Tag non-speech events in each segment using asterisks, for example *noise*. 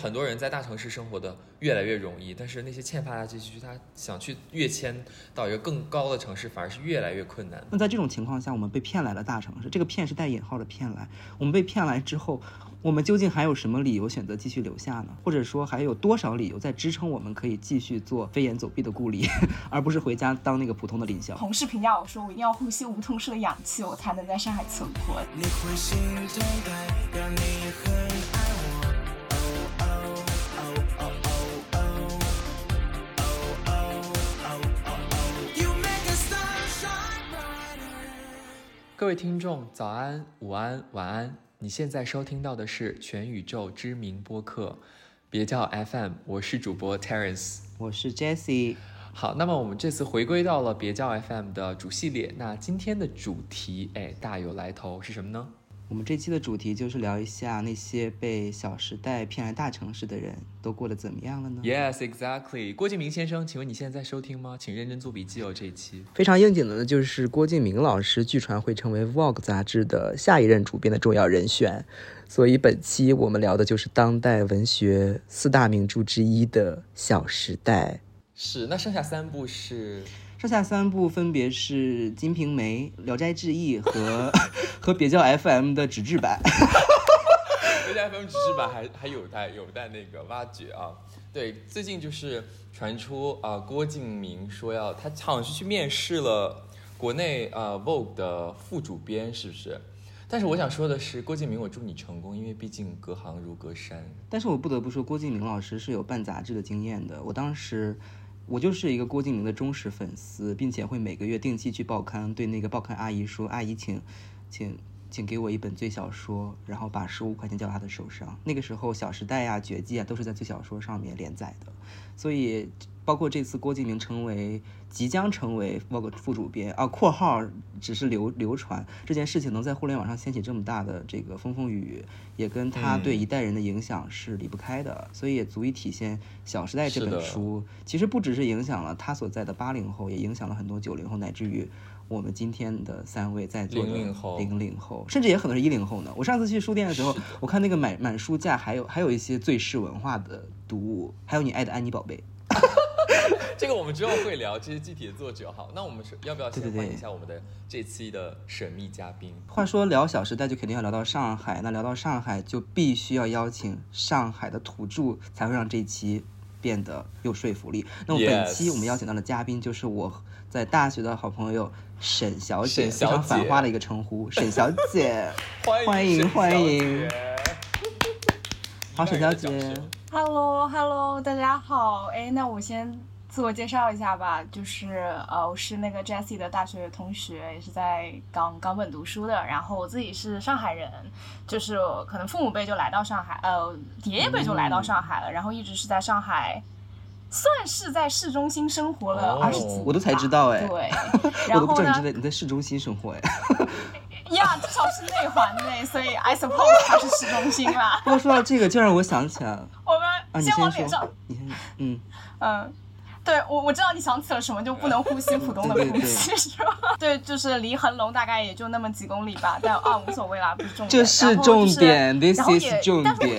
很多人在大城市生活的越来越容易，但是那些欠发达地区，他想去跃迁到一个更高的城市，反而是越来越困难。那在这种情况下，我们被骗来了大城市，这个骗是带引号的骗来。我们被骗来之后，我们究竟还有什么理由选择继续留下呢？或者说还有多少理由在支撑我们可以继续做飞檐走壁的故里，*laughs* 而不是回家当那个普通的领袖？同事评价我说，我一定要呼吸梧桐树的氧气，我才能在上海存活。你会心动代表你很各位听众，早安、午安、晚安！你现在收听到的是全宇宙知名播客，别叫 FM，我是主播 Terence，我是 Jessie。好，那么我们这次回归到了别叫 FM 的主系列，那今天的主题，哎，大有来头，是什么呢？我们这期的主题就是聊一下那些被《小时代》骗来大城市的人都过得怎么样了呢？Yes, exactly。郭敬明先生，请问你现在在收听吗？请认真做笔记哦。这一期非常应景的呢，就是郭敬明老师据传会成为《Vogue》杂志的下一任主编的重要人选，所以本期我们聊的就是当代文学四大名著之一的《小时代》。是，那剩下三部是。剩下三部分别是《金瓶梅》《聊斋志异》和和别叫 FM 的纸质版。*laughs* 别叫 FM 纸质版还还有待有待那个挖掘啊。对，最近就是传出啊，郭敬明说要他好像是去面试了国内呃 Vogue 的副主编，是不是？但是我想说的是，郭敬明，我祝你成功，因为毕竟隔行如隔山。但是我不得不说，郭敬明老师是有办杂志的经验的。我当时。我就是一个郭敬明的忠实粉丝，并且会每个月定期去报刊，对那个报刊阿姨说：“阿姨，请，请，请给我一本最小说，然后把十五块钱交他的手上。”那个时候，《小时代》呀，《绝技》啊，都是在最小说上面连载的，所以。包括这次郭敬明成为即将成为 Vogue 副主编啊（括号只是流流传）这件事情能在互联网上掀起这么大的这个风风雨雨，也跟他对一代人的影响是离不开的，所以也足以体现《小时代》这本书其实不只是影响了他所在的八零后，也影响了很多九零后，乃至于我们今天的三位在座的零零后，甚至也可能是一零后呢。我上次去书店的时候，我看那个满满书架，还有还有一些最是文化的读物，还有你爱的安妮宝贝。这个我们之后会聊这些具体的作者。好，那我们是要不要先欢迎一下我们的这期的神秘嘉宾？话说聊《小时代》就肯定要聊到上海，那聊到上海就必须要邀请上海的土著，才会让这期变得有说服力。那么本期我们邀请到的嘉宾就是我在大学的好朋友沈小姐，非常反话的一个称呼，沈小姐，*laughs* 欢迎欢迎。好，沈小姐。Hello，Hello，大家好。哎，那我先自我介绍一下吧，就是呃，我是那个 Jessie 的大学同学，也是在港港本读书的。然后我自己是上海人，就是可能父母辈就来到上海，呃，爷爷辈就来到上海了，然后一直是在上海，算是在市中心生活了二十几。我都才知道哎，对，*laughs* 我都不知道你在你在市中心生活哎。*laughs* 呀，至少是内环内，所以 I suppose 它是市中心啦。*laughs* 不过说到这个，就让我想起来了。我们先往脸上，你先，嗯嗯。对我我知道你想起了什么，就不能呼吸普通的空气是吧？*laughs* 对，就是离恒隆大概也就那么几公里吧，但啊无所谓啦，不是重点。这是重点，This is 重点。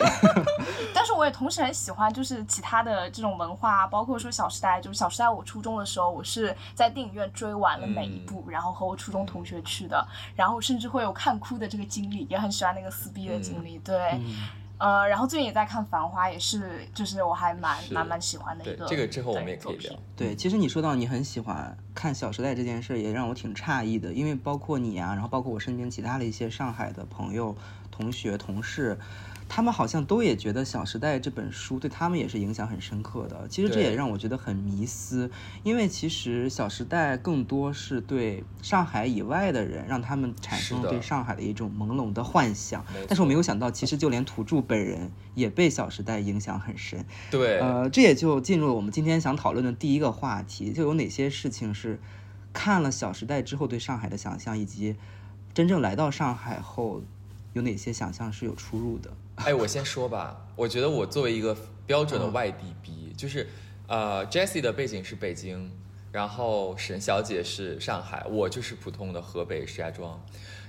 但是我也同时很喜欢，就是其他的这种文化，包括说《小时代》，就是《小时代》，我初中的时候，我是在电影院追完了每一部，然后和我初中同学去的，然后甚至会有看哭的这个经历，也很喜欢那个撕逼的经历，对。呃，然后最近也在看《繁花》，也是，就是我还蛮蛮蛮喜欢的一个。这个之后我们也可以聊。对，其实你说到你很喜欢看《小时代》这件事，也让我挺诧异的，因为包括你啊，然后包括我身边其他的一些上海的朋友、同学、同事。他们好像都也觉得《小时代》这本书对他们也是影响很深刻的。其实这也让我觉得很迷思，因为其实《小时代》更多是对上海以外的人，让他们产生对上海的一种朦胧的幻想。但是我没有想到，其实就连土著本人也被《小时代》影响很深。对，呃，这也就进入了我们今天想讨论的第一个话题：就有哪些事情是看了《小时代》之后对上海的想象，以及真正来到上海后有哪些想象是有出入的。哎，我先说吧。我觉得我作为一个标准的外地逼，就是，呃，Jessie 的背景是北京，然后沈小姐是上海，我就是普通的河北石家庄。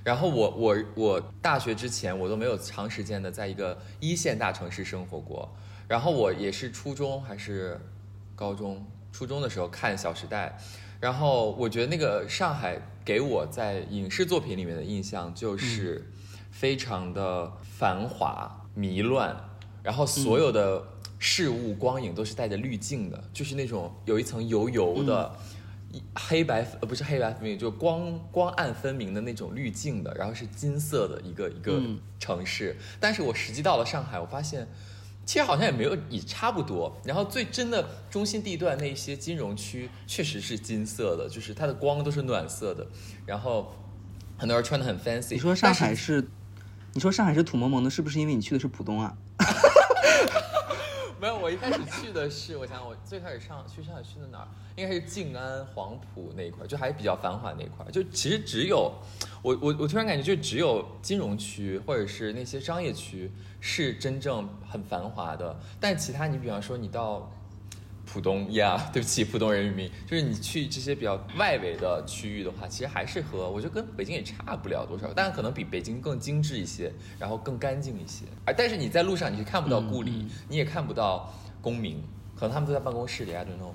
然后我我我大学之前我都没有长时间的在一个一线大城市生活过。然后我也是初中还是高中，初中的时候看《小时代》，然后我觉得那个上海给我在影视作品里面的印象就是非常的繁华迷乱，然后所有的事物光影都是带着滤镜的，就是那种有一层油油的。一黑白呃不是黑白分明，就光光暗分明的那种滤镜的，然后是金色的一个一个嗯城市。但是我实际到了上海，我发现其实好像也没有也差不多。然后最真的中心地段那一些金融区确实是金色的，就是它的光都是暖色的。然后很多人穿的很 fancy。你说上海是是，你说上海是土蒙蒙的，是不是因为你去的是浦东啊？*laughs* 没有，我一开始去的是，我想我最开始上去上海去的哪儿？应该是静安、黄埔那一块，就还是比较繁华那一块。就其实只有我我我突然感觉，就只有金融区或者是那些商业区是真正很繁华的，但其他你比方说你到浦东呀，*laughs* 对不起，浦东人民，就是你去这些比较外围的区域的话，其实还是和我觉得跟北京也差不了多少，但可能比北京更精致一些，然后更干净一些。而但是你在路上你是看不到故里，你也看不到公民，可能他们都在办公室里，I don't know。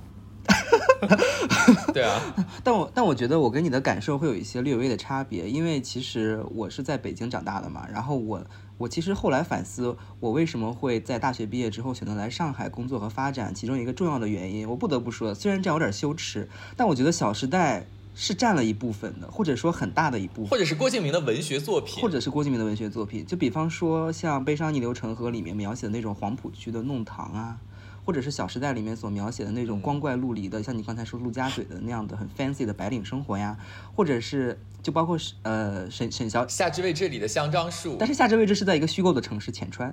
*laughs* 对啊，但我但我觉得我跟你的感受会有一些略微的差别，因为其实我是在北京长大的嘛，然后我我其实后来反思，我为什么会在大学毕业之后选择来上海工作和发展，其中一个重要的原因，我不得不说，虽然这样有点羞耻，但我觉得《小时代》是占了一部分的，或者说很大的一部分。或者是郭敬明的文学作品，或者是郭敬明的文学作品，就比方说像《悲伤逆流成河》里面描写的那种黄浦区的弄堂啊，或者是《小时代》里面所描写的那种光怪陆离的，像你刚才说陆家嘴的那样的很 fancy 的白领生活呀，或者是就包括是呃沈沈小，夏至未至里的香樟树。但，是夏至未至是在一个虚构的城市浅川，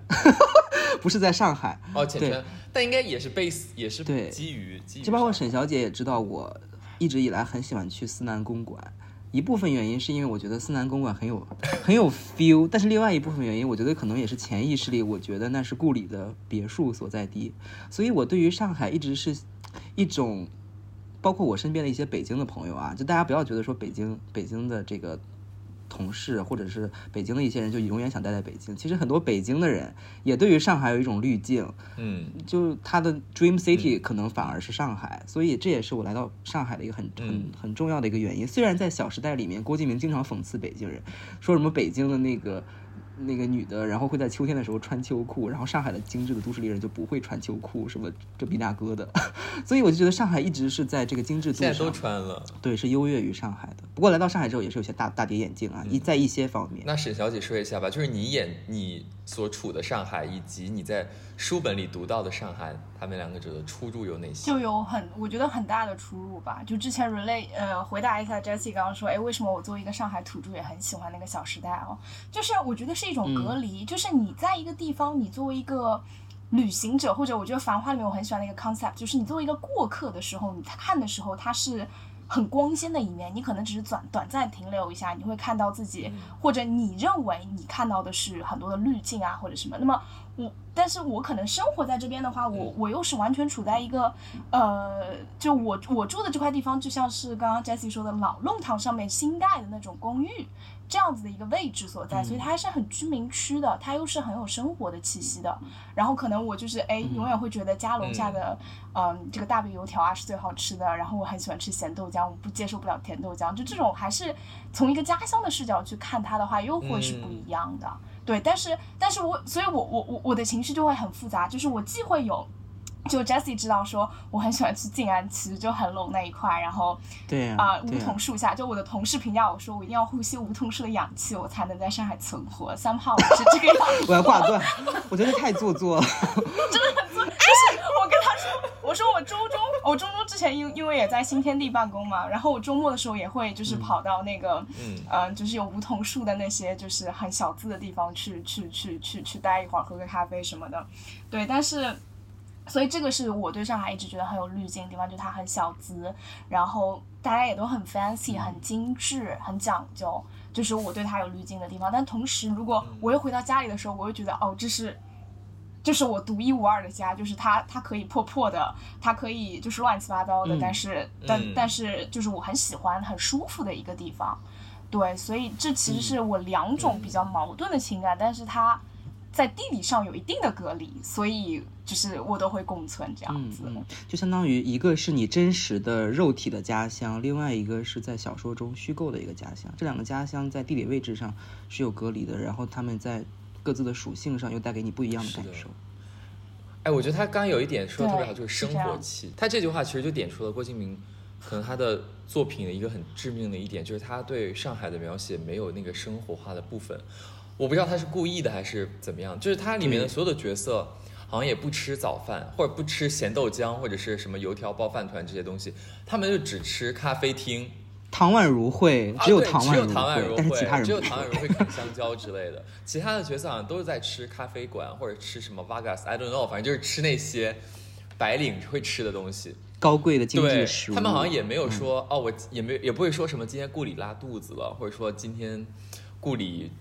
*laughs* 不是在上海。哦，浅川，但应该也是 base，也是对基于基于就包括沈小姐也知道我一直以来很喜欢去思南公馆，一部分原因是因为我觉得思南公馆很有很有 feel，但是另外一部分原因，我觉得可能也是潜意识里，我觉得那是故里的别墅所在地，所以我对于上海一直是一种，包括我身边的一些北京的朋友啊，就大家不要觉得说北京北京的这个。同事或者是北京的一些人就永远想待在北京，其实很多北京的人也对于上海有一种滤镜，嗯。就他的 dream city 可能反而是上海，所以这也是我来到上海的一个很很嗯。很重要的一个原因。虽然在《小时代》里面，郭敬明经常讽刺北京人，说什么北京的那个那个女的，然后会在秋天的时候穿秋裤，然后上海的精致的都市丽人就不会穿秋裤，什么这逼那哥的。*laughs* 所以我就觉得上海一直是在这个精致度现在都上，穿了。对，是优越于上海的。不过来到上海之后，也是有些大大跌眼镜啊，一在一些方面。那沈小姐说一下吧，就是你演你所处的上海，以及你在书本里读到的上海，他们两个者的出入有哪些？就有很，我觉得很大的出入吧。就之前 relay 呃回答一下 Jessie 刚刚说，哎，为什么我作为一个上海土著也很喜欢那个《小时代》哦？就是我觉得是一种隔离，就是你在一个地方，你作为一个旅行者，或者我觉得《繁花》里面我很喜欢的一个 concept，就是你作为一个过客的时候，你看的时候它是。很光鲜的一面，你可能只是短短暂停留一下，你会看到自己，或者你认为你看到的是很多的滤镜啊，或者什么。那么我，但是我可能生活在这边的话，我我又是完全处在一个，呃，就我我住的这块地方，就像是刚刚 Jessie 说的老弄堂上面新盖的那种公寓。这样子的一个位置所在，所以它还是很居民区的，它又是很有生活的气息的。然后可能我就是哎，永远会觉得家楼下的嗯这个大饼油条啊是最好吃的。然后我很喜欢吃咸豆浆，我不接受不了甜豆浆。就这种还是从一个家乡的视角去看它的话，又会是不一样的。对，但是但是我所以我我我我的情绪就会很复杂，就是我既会有。就 Jessie 知道说我很喜欢去静安区，就很冷那一块，然后对呀、啊、梧桐树下，就我的同事评价我说，我一定要呼吸梧桐树的氧气，我才能在上海存活。三号我是这个样子，我要挂断，我真的太做作了。真的很做。但是我跟他说，我说我周中，我中中之前因因为也在新天地办公嘛，然后我周末的时候也会就是跑到那个，嗯嗯、就是有梧桐树的那些就是很小资的地方去去去去去待一会儿，喝个咖啡什么的。对，但是。所以这个是我对上海一直觉得很有滤镜的地方，就它很小资，然后大家也都很 fancy、很精致、很讲究，就是我对它有滤镜的地方。但同时，如果我又回到家里的时候，我又觉得哦，这是这是我独一无二的家，就是它它可以破破的，它可以就是乱七八糟的，嗯但是但、嗯但是就是我很喜欢、很舒服的一个地方。对，所以这其实是我两种比较矛盾的情感，但是它在地理上有一定的隔离，所以就是我都会共存这样子。嗯，就相当于一个是你真实的肉体的家乡，另外一个是在小说中虚构的一个家乡。这两个家乡在地理位置上是有隔离的，然后他们在各自的属性上又带给你不一样的感受。哎，我觉得他刚刚有一点说的特别好，就是生活气。他这句话其实就点出了郭敬明可能他的作品的一个很致命的一点，就是他对上海的描写没有那个生活化的部分。我不知道他是故意的还是怎么样，就是他里面的所有的角色好像也不吃早饭，或者不吃咸豆浆，或者是什么油条包饭团这些东西，他们就只吃咖啡厅。唐宛如会，啊只有唐宛如会，唐宛如但是其他人只有。唐宛如会啃香蕉之类的，其他的角色好像都是在吃咖啡馆或者吃什么 Vagas，I don't know，反正就是吃那些白领会吃的东西。高贵的精对致食物，他们好像也没有嗯说、哦，我也没也不会说什么今天顾里拉肚子了，或者说今天顾里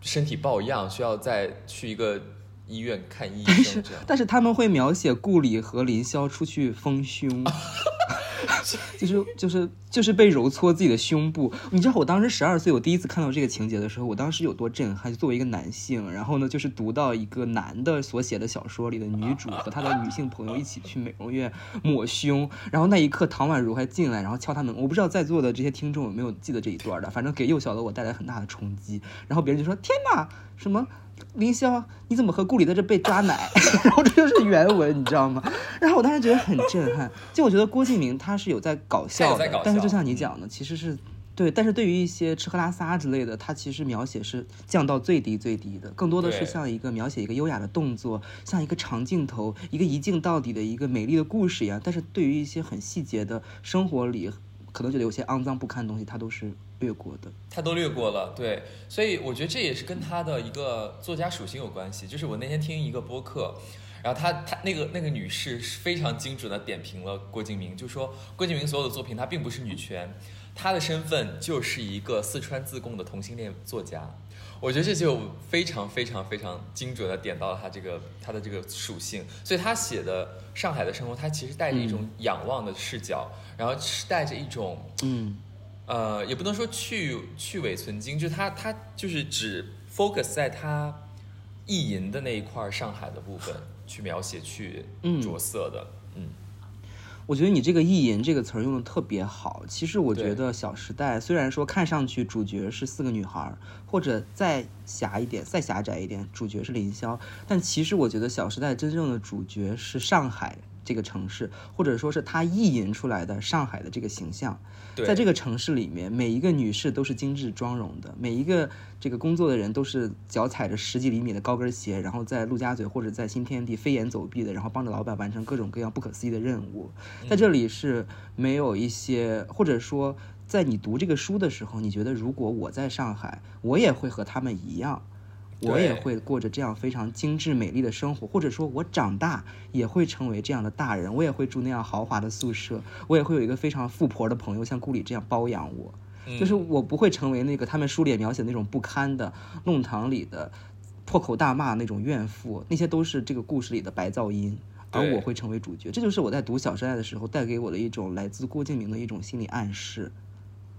身体抱恙，需要再去一个医院看医但是生这样。但是他们会描写顾里和林霄出去丰胸，*laughs* *laughs* 就是就是就是被揉搓自己的胸部。你知道我当时十二岁，我第一次看到这个情节的时候，我当时有多震撼？作为一个男性，然后呢，就是读到一个男的所写的小说里的女主和她的女性朋友一起去美容院抹胸，然后那一刻唐宛如还进来，然后敲他门。我不知道在座的这些听众有没有记得这一段的，反正给幼小的我带来很大的冲击。然后别人就说：“天哪，什么？”林霄，你怎么和顾里在这被抓奶？*laughs* 然后这就是原文，你知道吗？然后我当时觉得很震撼。就我觉得郭敬明他是有在搞笑的，他有在搞笑但是就像你讲的，其实是对。但是对于一些吃喝拉撒之类的，他其实描写是降到最低最低的，更多的是像一个描写一个优雅的动作，像一个长镜头，一个一镜到底的一个美丽的故事一样。但是对于一些很细节的生活里，可能觉得有些肮脏不堪的东西，他都是略过的。他都略过了，对，所以我觉得这也是跟他的一个作家属性有关系。就是我那天听一个播客，然后他他那个那个女士是非常精准的点评了郭敬明，就说郭敬明所有的作品他并不是女权，他的身份就是一个四川自贡的同性恋作家。我觉得这就非常非常非常精准的点到了他这个他的这个属性，所以他写的上海的生活，他其实带着一种仰望的视角，然后是带着一种嗯，呃，也不能说去去伪存精，就是他他就是只 focus 在他意淫的那一块儿上海的部分去描写去嗯。着色的，嗯。我觉得你这个“意淫”这个词儿用的特别好。其实我觉得《小时代》虽然说看上去主角是四个女孩儿，或者再狭一点、再狭窄一点，主角是凌霄，但其实我觉得《小时代》真正的主角是上海这个城市，或者说是他意淫出来的上海的这个形象。在这个城市里面，每一个女士都是精致妆容的，每一个这个工作的人都是脚踩着十几厘米的高跟鞋，然后在陆家嘴或者在新天地飞檐走壁的，然后帮着老板完成各种各样不可思议的任务。在这里是没有一些，或者说在你读这个书的时候，你觉得如果我在上海，我也会和他们一样。我也会过着这样非常精致美丽的生活，或者说，我长大也会成为这样的大人，我也会住那样豪华的宿舍，我也会有一个非常富婆的朋友，像顾里这样包养我。就是我不会成为那个他们书里描写那种不堪的弄堂里的破口大骂那种怨妇，那些都是这个故事里的白噪音，而我会成为主角。这就是我在读《小时代》的时候带给我的一种来自郭敬明的一种心理暗示。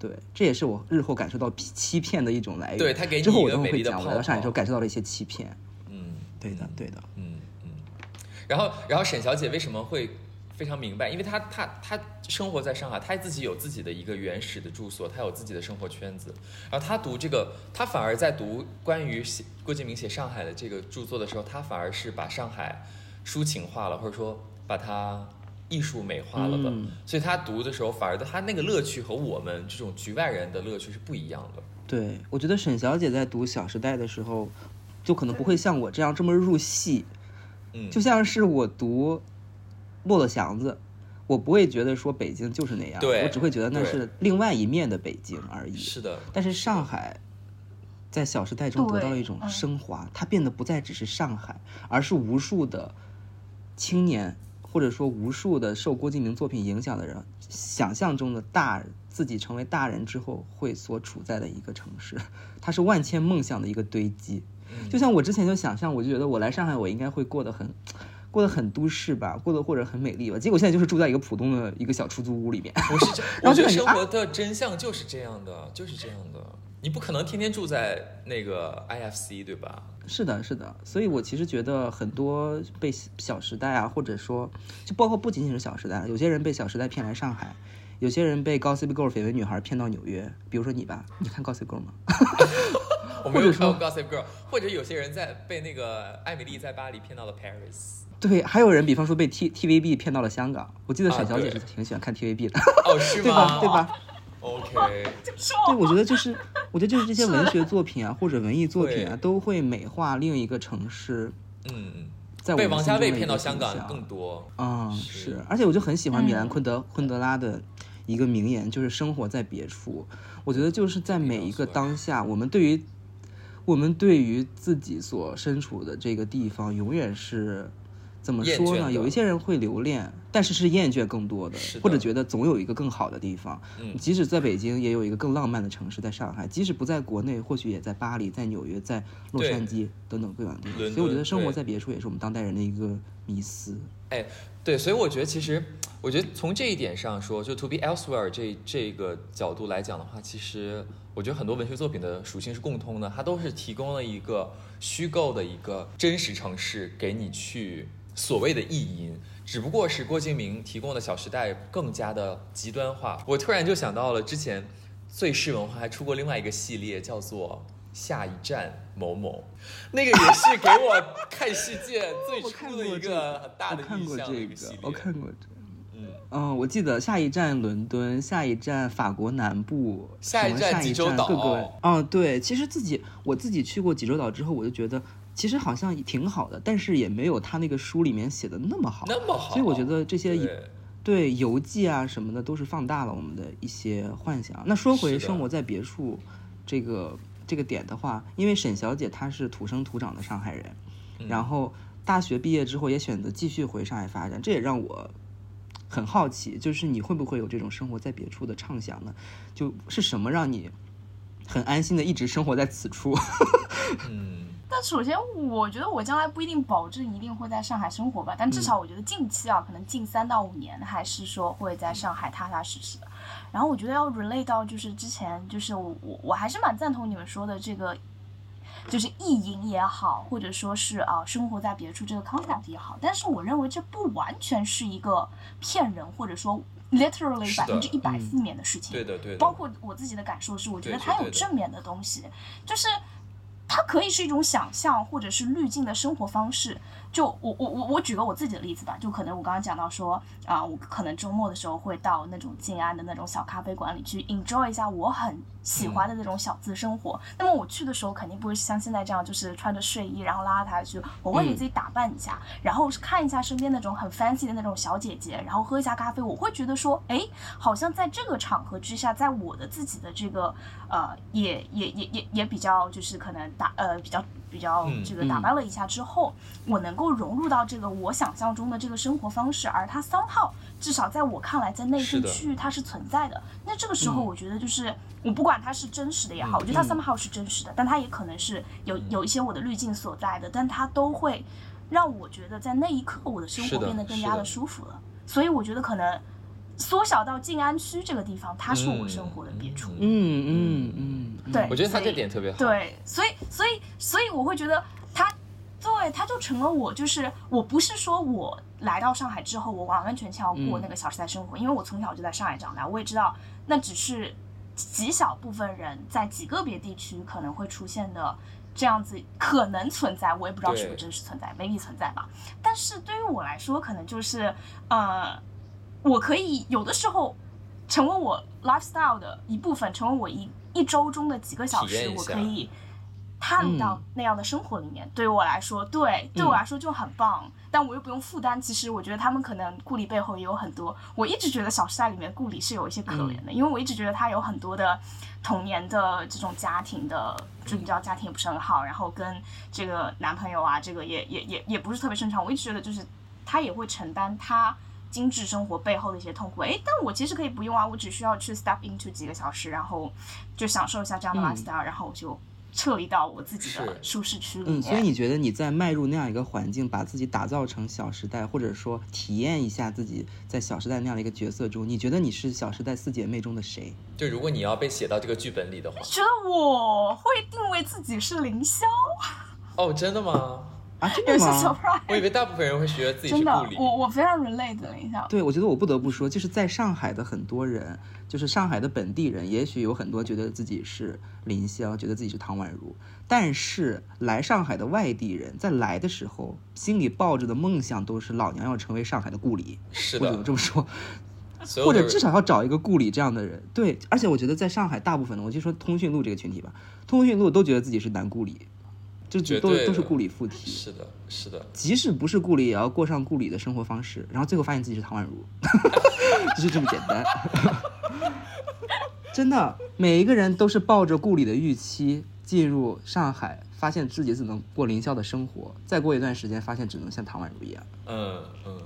对，这也是我日后感受到欺欺骗的一种来源。对他给你之后我一个美丽的等会会讲，我来到上海之后泡泡感受到了一些欺骗。嗯对的，对的。嗯嗯，然后然后沈小姐为什么会非常明白？因为她她她生活在上海，她自己有自己的一个原始的住所，她有自己的生活圈子。然后她读这个，她反而在读关于写郭敬明写上海的这个著作的时候，她反而是把上海抒情化了，或者说把它艺术美化了的。嗯所以他读的时候，反而他那个乐趣和我们这种局外人的乐趣是不一样的。对，我觉得沈小姐在读《小时代》的时候，就可能不会像我这样这么入戏，嗯，就像是我读《骆驼祥子》，我不会觉得说北京就是那样，对我只会觉得那是另外一面的北京而已。是的，但是上海在《小时代》中得到了一种升华，它变得不再只是上海，而是无数的青年，或者说无数的受郭敬明作品影响的人，想象中的大自己成为大人之后会所处在的一个城市，它是万千梦想的一个堆积。嗯就像我之前就想象，我就觉得我来上海，我应该会过得很。过得很都市吧，过得或者很美丽吧，结果现在就是住在一个普通的一个小出租屋里面。我是这，*laughs* 然后我觉得生就感觉啊活的真相就是这样的，就是这样的。你不可能天天住在那个 IFC 对吧？是的，是的，所以我其实觉得很多被《小时代》啊，或者说就包括不仅仅是《小时代》，有些人被《小时代》骗来上海，有些人被《Gossip Girl》绯闻女孩骗到纽约，比如说你吧，你看《Gossip Girl》吗？*laughs* 我没有看过 Gossip Girl，或者有些人在被那个艾米丽在巴黎骗到了 Paris。对，还有人比方说被 T TVB 骗到了香港，我记得沈小姐是挺喜欢看 TVB 的，哦，是 *laughs* 对吧？吗？对吧？？OK，*laughs* 对，我觉得就是，我觉得就是这些文学作品啊，或者文艺作品啊，都会美化另一个城市，嗯，在我被王家卫骗到香港更多。嗯，是是，而且我就很喜欢米兰嗯昆德昆德拉的一个名言，就是生活在别处。我觉得就是在每一个当下，我们对于我们对于自己所身处的这个地方，永远是怎么说呢？有一些人会留恋，但是是厌倦更多的，的或者觉得总有一个更好的地方。嗯即使在北京，也有一个更浪漫的城市，在上海；即使不在国内，或许也在巴黎、在纽约、在洛杉矶等等各样的地方。所以我觉得生活在别处也是我们当代人的一个迷思。哎，对，所以我觉得其实，我觉得从这一点上说，就 to be elsewhere 这这个角度来讲的话，其实我觉得很多文学作品的属性是共通的，它都是提供了一个虚构的一个真实城市给你去所谓的意淫，只不过是郭敬明提供的《小时代》更加的极端化。我突然就想到了之前最世文化还出过另外一个系列，叫做。下一站某某，那个也是给我看世界最初的一个很大的 *laughs* 印象这个一个系列。，我看过这个。嗯，嗯，我记得下一站伦敦，下一站法国南部，下一站济州岛站各个。嗯，对，其实自己我自己去过济州岛之后，我就觉得其实好像挺好的，但是也没有他那个书里面写的那么好。那么好，所以我觉得这些对对游记啊什么的，都是放大了我们的一些幻想。那说回生活在别处这个这个点的话，因为沈小姐她是土生土长的上海人，嗯然后大学毕业之后也选择继续回上海发展，这也让我很好奇，就是你会不会有这种生活在别处的畅想呢？就是什么让你很安心的一直生活在此处？*laughs* 嗯，但首先，我觉得我将来不一定保证一定会在上海生活吧，但至少我觉得近期啊，可能近三到五年还是说会在上海踏踏实实的。然后我觉得要 relate 到就是之前就是我我我还是蛮赞同你们说的这个，就是意淫也好，或者说是啊生活在别处这个 concept 也好，但是我认为这不完全是一个骗人或者说 literally 百分之一百负面的事情。对的对的，包括我自己的感受是，我觉得它有正面的东西，就是它可以是一种想象或者是滤镜的生活方式。就我我我我举个我自己的例子吧，就可能我刚刚讲到说啊、我可能周末的时候会到那种静安的那种小咖啡馆里去 enjoy 一下我很喜欢的那种小资生活。那么我去的时候肯定不会像现在这样，就是穿着睡衣然后邋邋遢遢去，我会给自己打扮一下，然后看一下身边那种很 fancy 的那种小姐姐，然后喝一下咖啡，我会觉得说，哎，好像在这个场合之下，在我的自己的这个呃，也也也也也比较就是可能打呃比较比较嗯这个打扮了一下之后，我能够融入到这个我想象中的这个生活方式，而它 somehow 至少在我看来，在内是的。地区域它是存在的。那这个时候，嗯。我觉得就是我不管它是真实的也好，我觉得它嗯 somehow 是真实的，但它也可能是有有一些我的滤镜所在的，但它都会让我觉得在那一刻我的生活变得更加的。舒服了。所以我觉得可能缩小到静安区这个地方，它是我生活的别处。嗯嗯嗯对我觉得他这点特别好。对，所以所以所以我会觉得他，对，他就成了我，就是我不是说我来到上海之后，我完完全全要过嗯那个小时代生活，因为我从小就在上海长大，我也知道那只是极小部分人在极个别地区可能会出现的。这样子可能存在，我也不知道是不是真实存在，maybe 存在吧。但是对于我来说，可能就是，呃，我可以有的时候成为我 lifestyle 的一部分，成为我一一周中的几个小时，我可以踏入到那样的生活里面。对于我来说，对对我来说就很棒，但我又不用负担。其实我觉得他们可能顾里背后也有很多。我一直觉得《小时代》里面顾里是有一些可怜的，因为我一直觉得他有很多的童年的这种家庭的，就你知道家庭也不是很好，然后跟这个男朋友啊，这个也也也也不是特别顺畅。我一直觉得就是他也会承担他。精致生活背后的一些痛苦，诶，但我其实可以不用啊，我只需要去 step into 几个小时，然后就享受一下这样的嗯。lifestyle，、然后我就撤离到我自己的舒适区里嗯，所以你觉得你在迈入那样一个环境，把自己打造成《小时代》，或者说体验一下自己在《小时代》那样的一个角色中，你觉得你是《小时代》四姐妹中的谁？就如果你要被写到这个剧本里的话，*laughs* 觉得我会定位自己是凌霄，哦，真的吗？啊，真的吗？我以。为大部分人会觉得自己是真的顾，里。我我非常 relate 了一下。对，我觉得我不得不说，就是在上海的很多人，就是上海的本地人，也许有很多觉得自己是林霄，觉得自己是唐宛如，但是来上海的外地人在来的时候，心里抱着的梦想都是老娘要成为上海的故里，是或者的，这么说，或者至少要找一个故里这样的人。对，而且我觉得在上海，大部分的，我就说通讯录这个群体吧，通讯录都觉得自己是男故里，就都都是顾里附体。是的，是的，即使不是顾里，也要过上顾里的生活方式，然后最后发现自己是唐宛如，*laughs* 就是这么简单。*laughs* 真的，每一个人都是抱着顾里的预期进入上海，发现自己只能过凌霄的生活，再过一段时间发现只能像唐宛如一样。嗯嗯。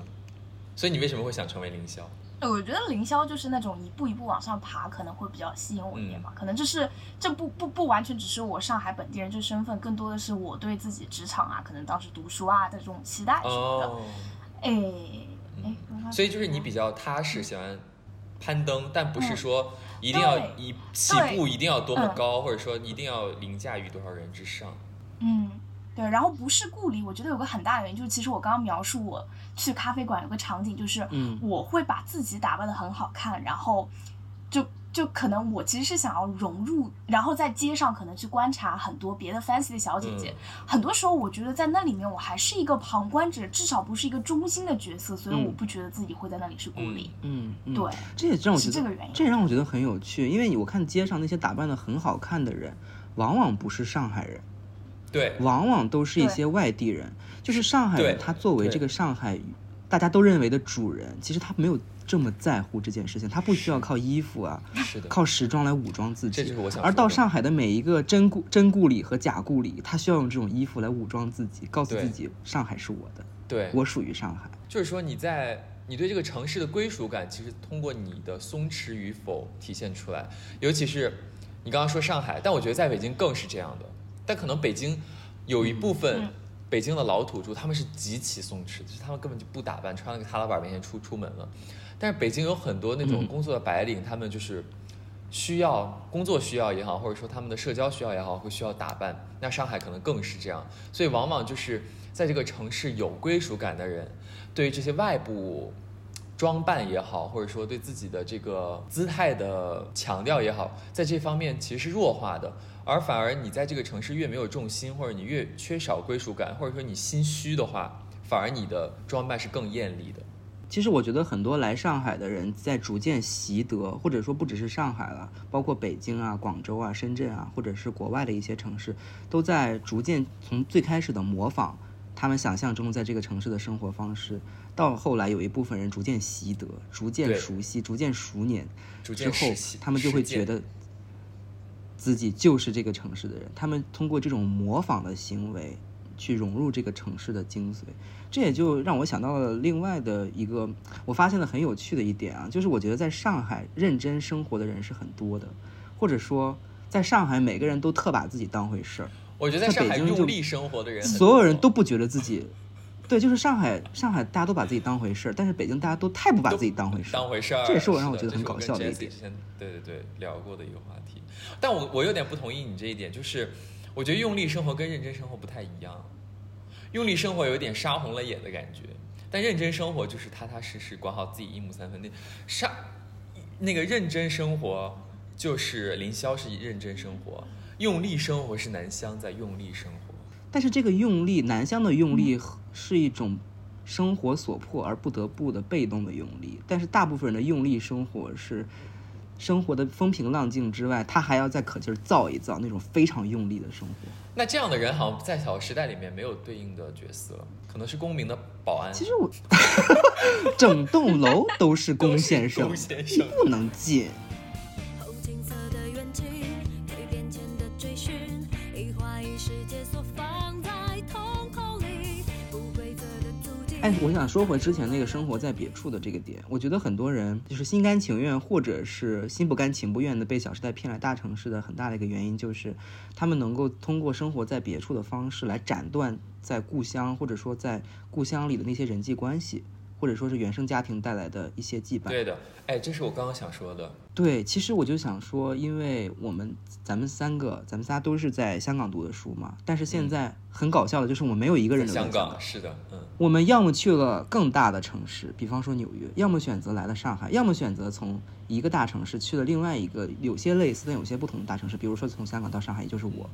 所以你为什么会想成为凌霄？呃我觉得凌霄就是那种一步一步往上爬，可能会比较吸引我一点吧。可能就是这不不不完全只是我上海本地人这身份，更多的是我对自己职场啊，可能当时读书啊的这种期待什么的。哦，哎哎，所以就是你比较踏实，喜欢攀登，但不是嗯说一定要对一起步一定要多么嗯高，或者说一定要凌驾于多少人之上。嗯，对，然后不是故里，我觉得有个很大的原因就是，其实我刚刚描述我去咖啡馆有个场景，就是嗯。我会把自己打扮的很好看，然后就就可能我其实是想要融入，然后在街上可能去观察很多别的 fancy 的小姐姐，嗯。很多时候我觉得在那里面我还是一个旁观者，至少不是一个中心的角色，所以嗯。我不觉得自己会在那里是孤立。嗯，嗯对，这也让我觉得是这个原因。这也让我觉得很有趣，因为我看街上那些打扮的很好看的人，往往不是上海人，对，往往都是一些外地人。就是上海人，他作为这个上海大家都认为的主人，其实他没有这么在乎这件事情，他不需要靠衣服啊，是的，靠时装来武装自己。这是我想而到上海的每一个真故真故里和假故里，他需要用这种衣服来武装自己，告诉自己上海是我的，对，我属于上海。就是说你在你对这个城市的归属感，其实通过你的松弛与否体现出来。尤其是你刚刚说上海，但我觉得在北京更是这样的。但可能北京有一部分嗯北京的老土著，他们是极其松弛的，就是他们根本就不打扮，穿了个踏拉板面前出出门了。但是北京有很多那种嗯工作的白领，他们就是需要工作需要也好，或者说他们的社交需要也好，会需要打扮。那上海可能更是这样，所以往往就是在这个城市有归属感的人，对于这些外部装扮也好，或者说对自己的这个姿态的强调也好，在这方面其实是弱化的。而反而你在这个城市越没有重心，或者你越缺少归属感，或者说你心虚的话，反而你的装扮是更艳丽的。其实我觉得很多来上海的人在逐渐习得，或者说不只是上海了，包括北京啊、广州啊、深圳啊，或者是国外的一些城市，都在逐渐从最开始的模仿他们想象中在这个城市的生活方式，到后来有一部分人逐渐习得、逐渐熟悉、逐渐熟稔之后他们就会觉得自己就是这个城市的人。他们通过这种模仿的行为去融入这个城市的精髓，这也就让我想到了另外的一个我发现了很有趣的一点啊，就是我觉得在上海认真生活的人是很多的，或者说在上海每个人都特把自己当回事儿，我觉得在上海在北京就用力生活的人，所有人都不觉得自己。对，就是上海，上海大家都把自己当回事儿，但是北京大家都太不把自己当回事儿。当回事儿，这也是我让我觉得很搞笑的一点之前对对对聊过的一个话题。但我我有点不同意你这一点，就是我觉得用力生活跟认真生活不太一样。用力生活有点杀红了眼的感觉，但认真生活就是踏踏实实管好自己一亩三分地。杀那个认真生活就是凌霄是认真生活，用力生活是南湘在用力生活。但是这个用力，南湘的用力是一种生活所迫而不得不的被动的用力，但是大部分人的用力生活是生活的风平浪静之外，他还要再可劲儿造一造那种非常用力的生活。那这样的人好像在小时代里面没有对应的角色，可能是公民的保安。其实我 *laughs* 整栋楼都是 *laughs* 龚先生龚，先生不能进。哎，我想说回之前那个生活在别处的这个点，我觉得很多人就是心甘情愿，或者是心不甘情不愿的被《小时代》骗来大城市的很大的一个原因，就是他们能够通过生活在别处的方式来斩断在故乡或者说在故乡里的那些人际关系。或者说是原生家庭带来的一些羁绊。对的，哎，这是我刚刚想说的。对，其实我就想说，因为我们咱们三个，咱们仨都是在香港读的书嘛。但是现在很搞笑的就是，我们没有一个人留在香港。是的，嗯。我们要么去了更大的城市，比方说纽约，要么选择来了上海，要么选择从一个大城市去了另外一个有些类似但有些不同的大城市，比如说从香港到上海，也就是我。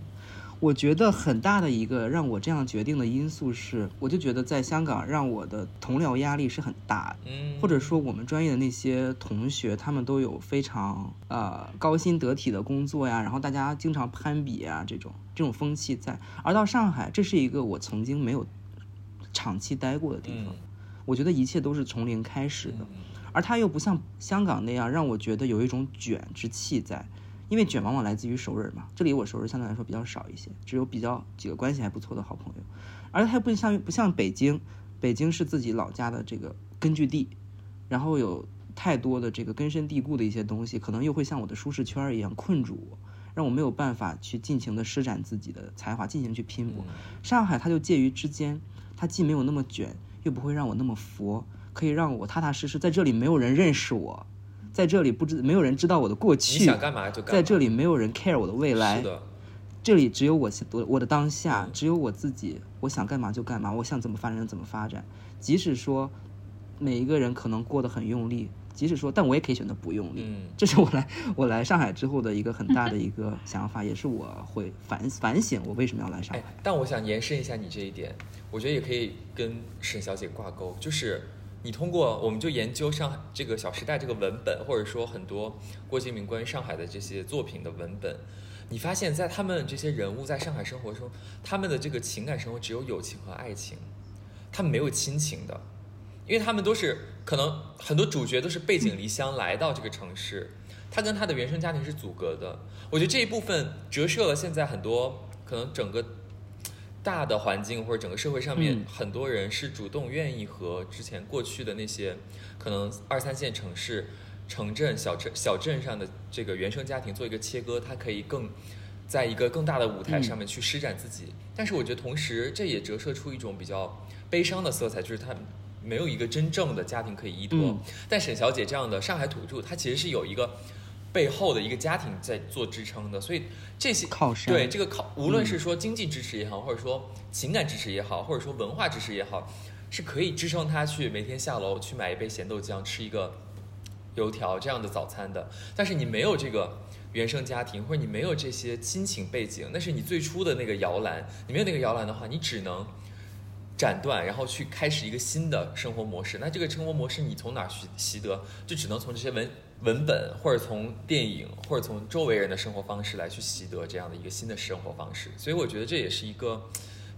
我觉得很大的一个让我这样决定的因素是，我就觉得在香港让我的同僚压力是很大，嗯，或者说我们专业的那些同学，他们都有非常呃高薪得体的工作呀，然后大家经常攀比啊，这种这种风气在。而到上海，这是一个我曾经没有长期待过的地方，我觉得一切都是从零开始的，而它又不像香港那样让我觉得有一种卷之气在。因为卷往往来自于熟人嘛，这里我熟人相对来说比较少一些，只有比较几个关系还不错的好朋友，而且它不像不像北京，北京是自己老家的这个根据地，然后有太多的这个根深蒂固的一些东西，可能又会像我的舒适圈一样困住我，让我没有办法去尽情的施展自己的才华，尽情去拼搏。上海它就介于之间，它既没有那么卷，又不会让我那么佛，可以让我踏踏实实在这里，没有人认识我。在这里不知没有人知道我的过去，你想干嘛就干。在这里没有人 care 我的未来，是的。这里只有我我我的当下，只有我自己，我想干嘛就干嘛，我想怎么发展怎么发展。即使说每一个人可能过得很用力，即使说，但我也可以选择不用力。嗯，这是我来 *laughs* 我来上海之后的一个很大的一个想法，也是我会反反省我为什么要来上海。但我想延伸一下你这一点，我觉得也可以跟沈小姐挂钩，就是。你通过我们就研究上海这个《小时代》这个文本，或者说很多郭敬明关于上海的这些作品的文本，你发现，在他们这些人物在上海生活中，他们的这个情感生活只有友情和爱情，他们没有亲情的，因为他们都是可能很多主角都是背井离乡来到这个城市，他跟他的原生家庭是阻隔的。我觉得这一部分折射了现在很多可能整个。大的环境或者整个社会上面，很多人是主动愿意和之前过去的那些可能二三线城市、城镇、小镇、小镇上的这个原生家庭做一个切割，他可以更在一个更大的舞台上面去施展自己。但是我觉得同时这也折射出一种比较悲伤的色彩，就是他没有一个真正的家庭可以依托。但沈小姐这样的上海土著，她其实是有一个。背后的一个家庭在做支撑的，所以这些靠山对这个靠，无论是说经济支持也好，或者说情感支持也好，或者说文化支持也好，是可以支撑他去每天下楼去买一杯咸豆浆，吃一个油条这样的早餐的。但是你没有这个原生家庭，或者你没有这些亲情背景，那是你最初的那个摇篮。你没有那个摇篮的话，你只能斩断，然后去开始一个新的生活模式。那这个生活模式你从哪习习得？就只能从这些文。文本，或者从电影，或者从周围人的生活方式来去习得这样的一个新的生活方式，所以我觉得这也是一个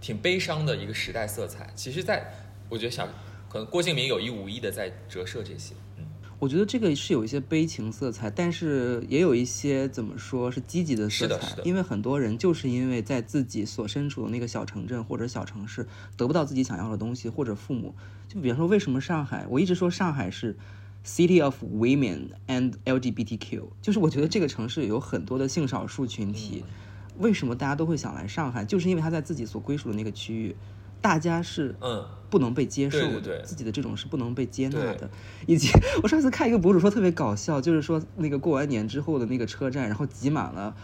挺悲伤的一个时代色彩。其实，在我觉得想，可能郭敬明有意无意的在折射这些。嗯，我觉得这个是有一些悲情色彩，但是也有一些怎么说是积极的色彩。是的，是的。因为很多人就是因为在自己所身处的那个小城镇或者小城市得不到自己想要的东西，或者父母，就比方说为什么上海，我一直说上海是。City of Women and LGBTQ，就是我觉得这个城市有很多的性少数群体，为什么大家都会想来上海？就是因为他在自己所归属的那个区域，大家是嗯不能被接受的，自己的这种是不能被接纳的。以及我上次看一个博主说特别搞笑，就是说那个过完年之后的那个车站，然后挤满了。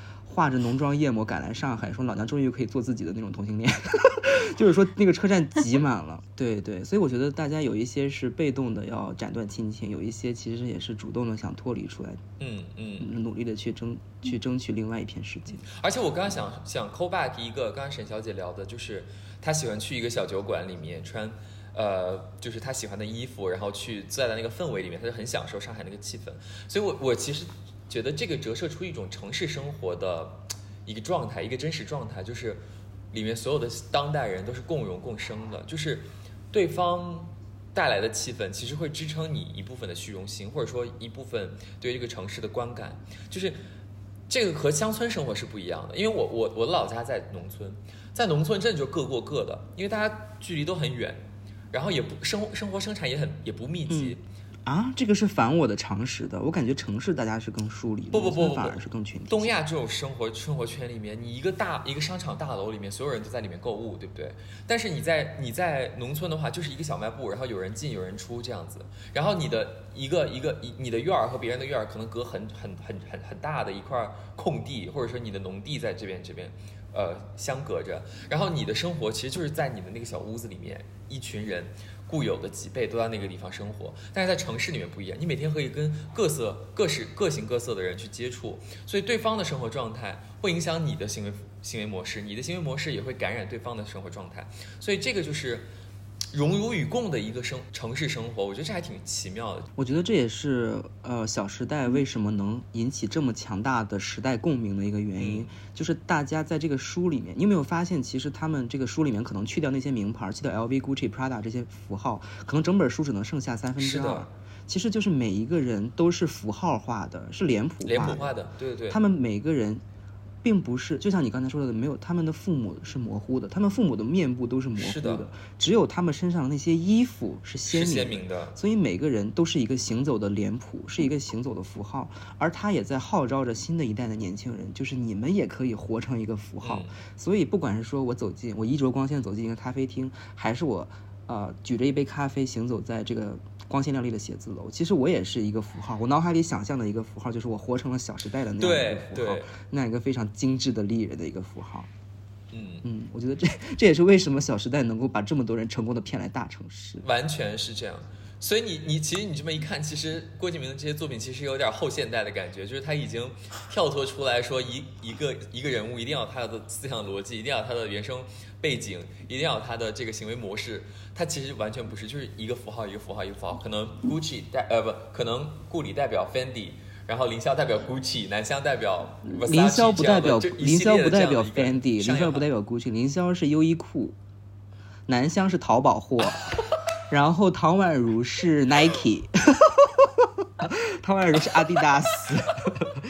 化着浓妆艳抹赶来上海，说老娘终于可以做自己的那种同性恋，*laughs* 就是说那个车站挤满了。对对，所以我觉得大家有一些是被动的要斩断亲情，有一些其实也是主动的想脱离出来，嗯嗯，努力的去争去争取另外一片世界。而且我刚刚想想 call back 一个，刚刚沈小姐聊的就是她喜欢去一个小酒馆里面穿，呃，就是她喜欢的衣服，然后去在的那个氛围里面，她就很享受上海那个气氛。所以我我其实。觉得这个折射出一种城市生活的一个状态，一个真实状态，就是里面所有的当代人都是共荣共生的，就是对方带来的气氛，其实会支撑你一部分的虚荣心，或者说一部分对于这个城市的观感。就是这个和乡村生活是不一样的，因为我我我的老家在农村，在农村真的就各过各的，因为大家距离都很远，然后也不生生活生产也很也不密集。啊，这个是反我的常识的。我感觉城市大家是更疏离的，不不不不不农村反而是更群体。东亚这种生活生活圈里面，你一个大一个商场大楼里面，所有人都在里面购物，对不对？但是你在你在农村的话，就是一个小卖部，然后有人进有人出这样子，然后你的一个一个一你的院儿和别人的院儿可能隔很很很很很大的一块空地，或者说你的农地在这边这边。呃，相隔着，然后你的生活其实就是在你的那个小屋子里面，一群人固有的几辈都在那个地方生活，但是在城市里面不一样，你每天可以跟各色、各式、各形各色的人去接触，所以对方的生活状态会影响你的行为行为模式，你的行为模式也会感染对方的生活状态，所以这个就是荣辱与共的一个生城市生活，我觉得这还挺奇妙的。我觉得这也是呃《小时代》为什么能引起这么强大的时代共鸣的一个原因，就是大家在这个书里面，你有没有发现，其实他们这个书里面可能去掉那些名牌，去掉 LV、Gucci、Prada 这些符号，可能整本书只能剩下三分之二是的。其实就是每一个人都是符号化的，是脸谱脸谱。化的，对对对，他们每个人，并不是就像你刚才说的，没有他们的父母是模糊的，他们父母的面部都是模糊是的只有他们身上的那些衣服是鲜明的。明的，所以每个人都是一个行走的脸谱，是一个行走的符号，而他也在号召着新的一代的年轻人，就是你们也可以活成一个符号。嗯所以不管是说我走进我衣着光鲜走进一个咖啡厅，还是我呃举着一杯咖啡行走在这个光鲜亮丽的写字楼，其实我也是一个符号。我脑海里想象的一个符号，就是我活成了《小时代》的那样一个符号那样一个非常精致的丽人的一个符号。嗯。嗯，我觉得这 *laughs* 这也是为什么《小时代》能够把这么多人成功的骗来大城市。完全是这样。所以你你其实你这么一看，其实郭敬明的这些作品其实有点后现代的感觉，就是他已经跳脱出来说一一个一个人物一定要他的思想逻辑，一定要他的原生背景，一定要有他的这个行为模式。他其实完全不是，就是一个符号一个符号一个符号。可能 Gucci 代呃不，可能顾里代表 Fendi。然后凌霄代表 Gucci，南湘代表凌霄不代表凌霄不代表 Fendi，凌霄不代表 Gucci，凌霄是优衣库，南湘是淘宝货，*laughs* 然后唐宛如是 Nike，*laughs* 唐宛如是阿迪达斯，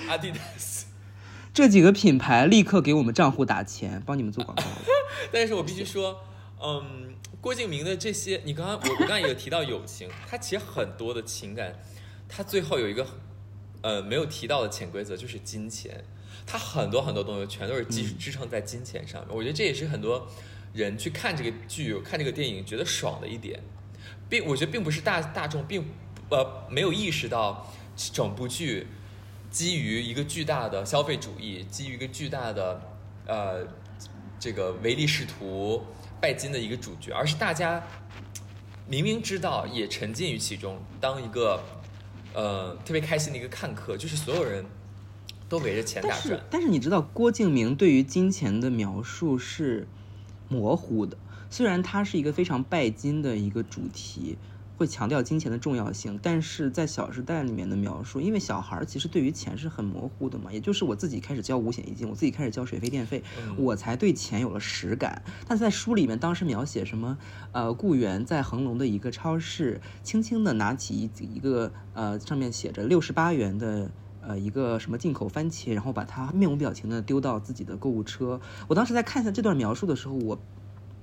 阿迪达斯。这几个品牌立刻给我们账户打钱，帮你们做广告。*laughs* 但是我必须说，嗯，郭敬明的这些，你刚刚我我刚才也有提到友情，他其实很多的情感，他最后有一个呃没有提到的潜规则，就是金钱。他很多很多东西全都是基支撑在金钱上面。我觉得这也是很多人去看这个剧、看这个电影觉得爽的一点，并我觉得并不是大大众并呃没有意识到整部剧基于一个巨大的消费主义，基于一个巨大的呃这个唯利是图、拜金的一个主角，而是大家明明知道，也沉浸于其中，当一个呃特别开心的一个看客，就是所有人都围着钱打但是转。但是你知道郭敬明对于金钱的描述是模糊的，虽然它是一个非常拜金的一个主题，会强调金钱的重要性，但是在《小时代》里面的描述，因为小孩儿其实对于钱是很模糊的嘛，也就是我自己开始交五险一金，我自己开始交水费电费，我才对钱有了实感。但在书里面当时描写什么，呃，雇员在恒隆的一个超市，轻轻地拿起一一个呃上面写着六十八元的。呃，一个什么进口番茄，然后把它面无表情的丢到自己的购物车。我当时在看下这段描述的时候，我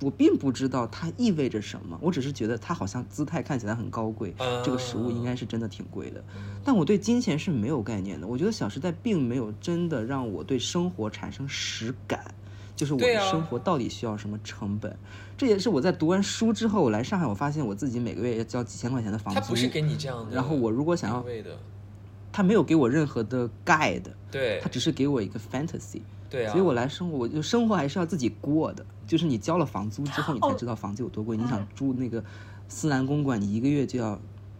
我并不知道它意味着什么，我只是觉得它好像姿态看起来很高贵，这个食物应该是真的挺贵的。但我对金钱是没有概念的，我觉得《小时代》并没有真的让我对生活产生实感。就是我的生活到底需要什么成本？这也是我在读完书之后，我来上海，我发现我自己每个月要交几千块钱的房租。他不是给你这样的，然后我如果想要他没有给我任何的 guide，对他只是给我一个 fantasy。对啊，所以我来生活，我就生活还是要自己过的。就是你交了房租之后，你才哦知道房子有多贵。你想住那个思南公馆，你一个月就要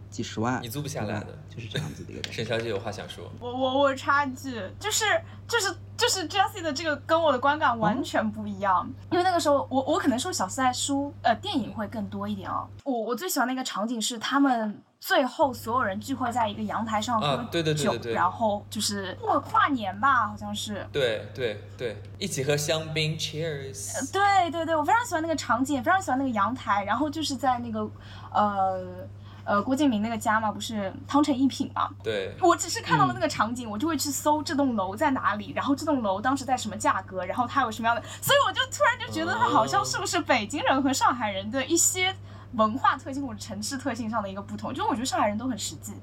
几十万，你租不下来的就是这样子的一个。沈小姐有话想说，我我我插一句，就是就是就是 Jessie 的这个跟我的观感完全不一样，因为那个时候我我可能说小四代书呃电影会更多一点哦。我我最喜欢的一个场景是他们最后所有人聚会在一个阳台上喝对对对对对。然后就是过跨年吧，好像是。对对对，一起喝香槟，Cheers。对对对，我非常喜欢那个场景，非常喜欢那个阳台，然后就是在那个呃呃郭敬明那个家嘛，不是汤臣一品嘛，对，我只是看到了那个场景，我就会去搜这栋楼在哪里，然后这栋楼当时在什么价格，然后它有什么样的，所以我就突然就觉得它好像是不是北京人和上海人的一些文化特性或者城市特性上的一个不同，就是我觉得上海人都很实际。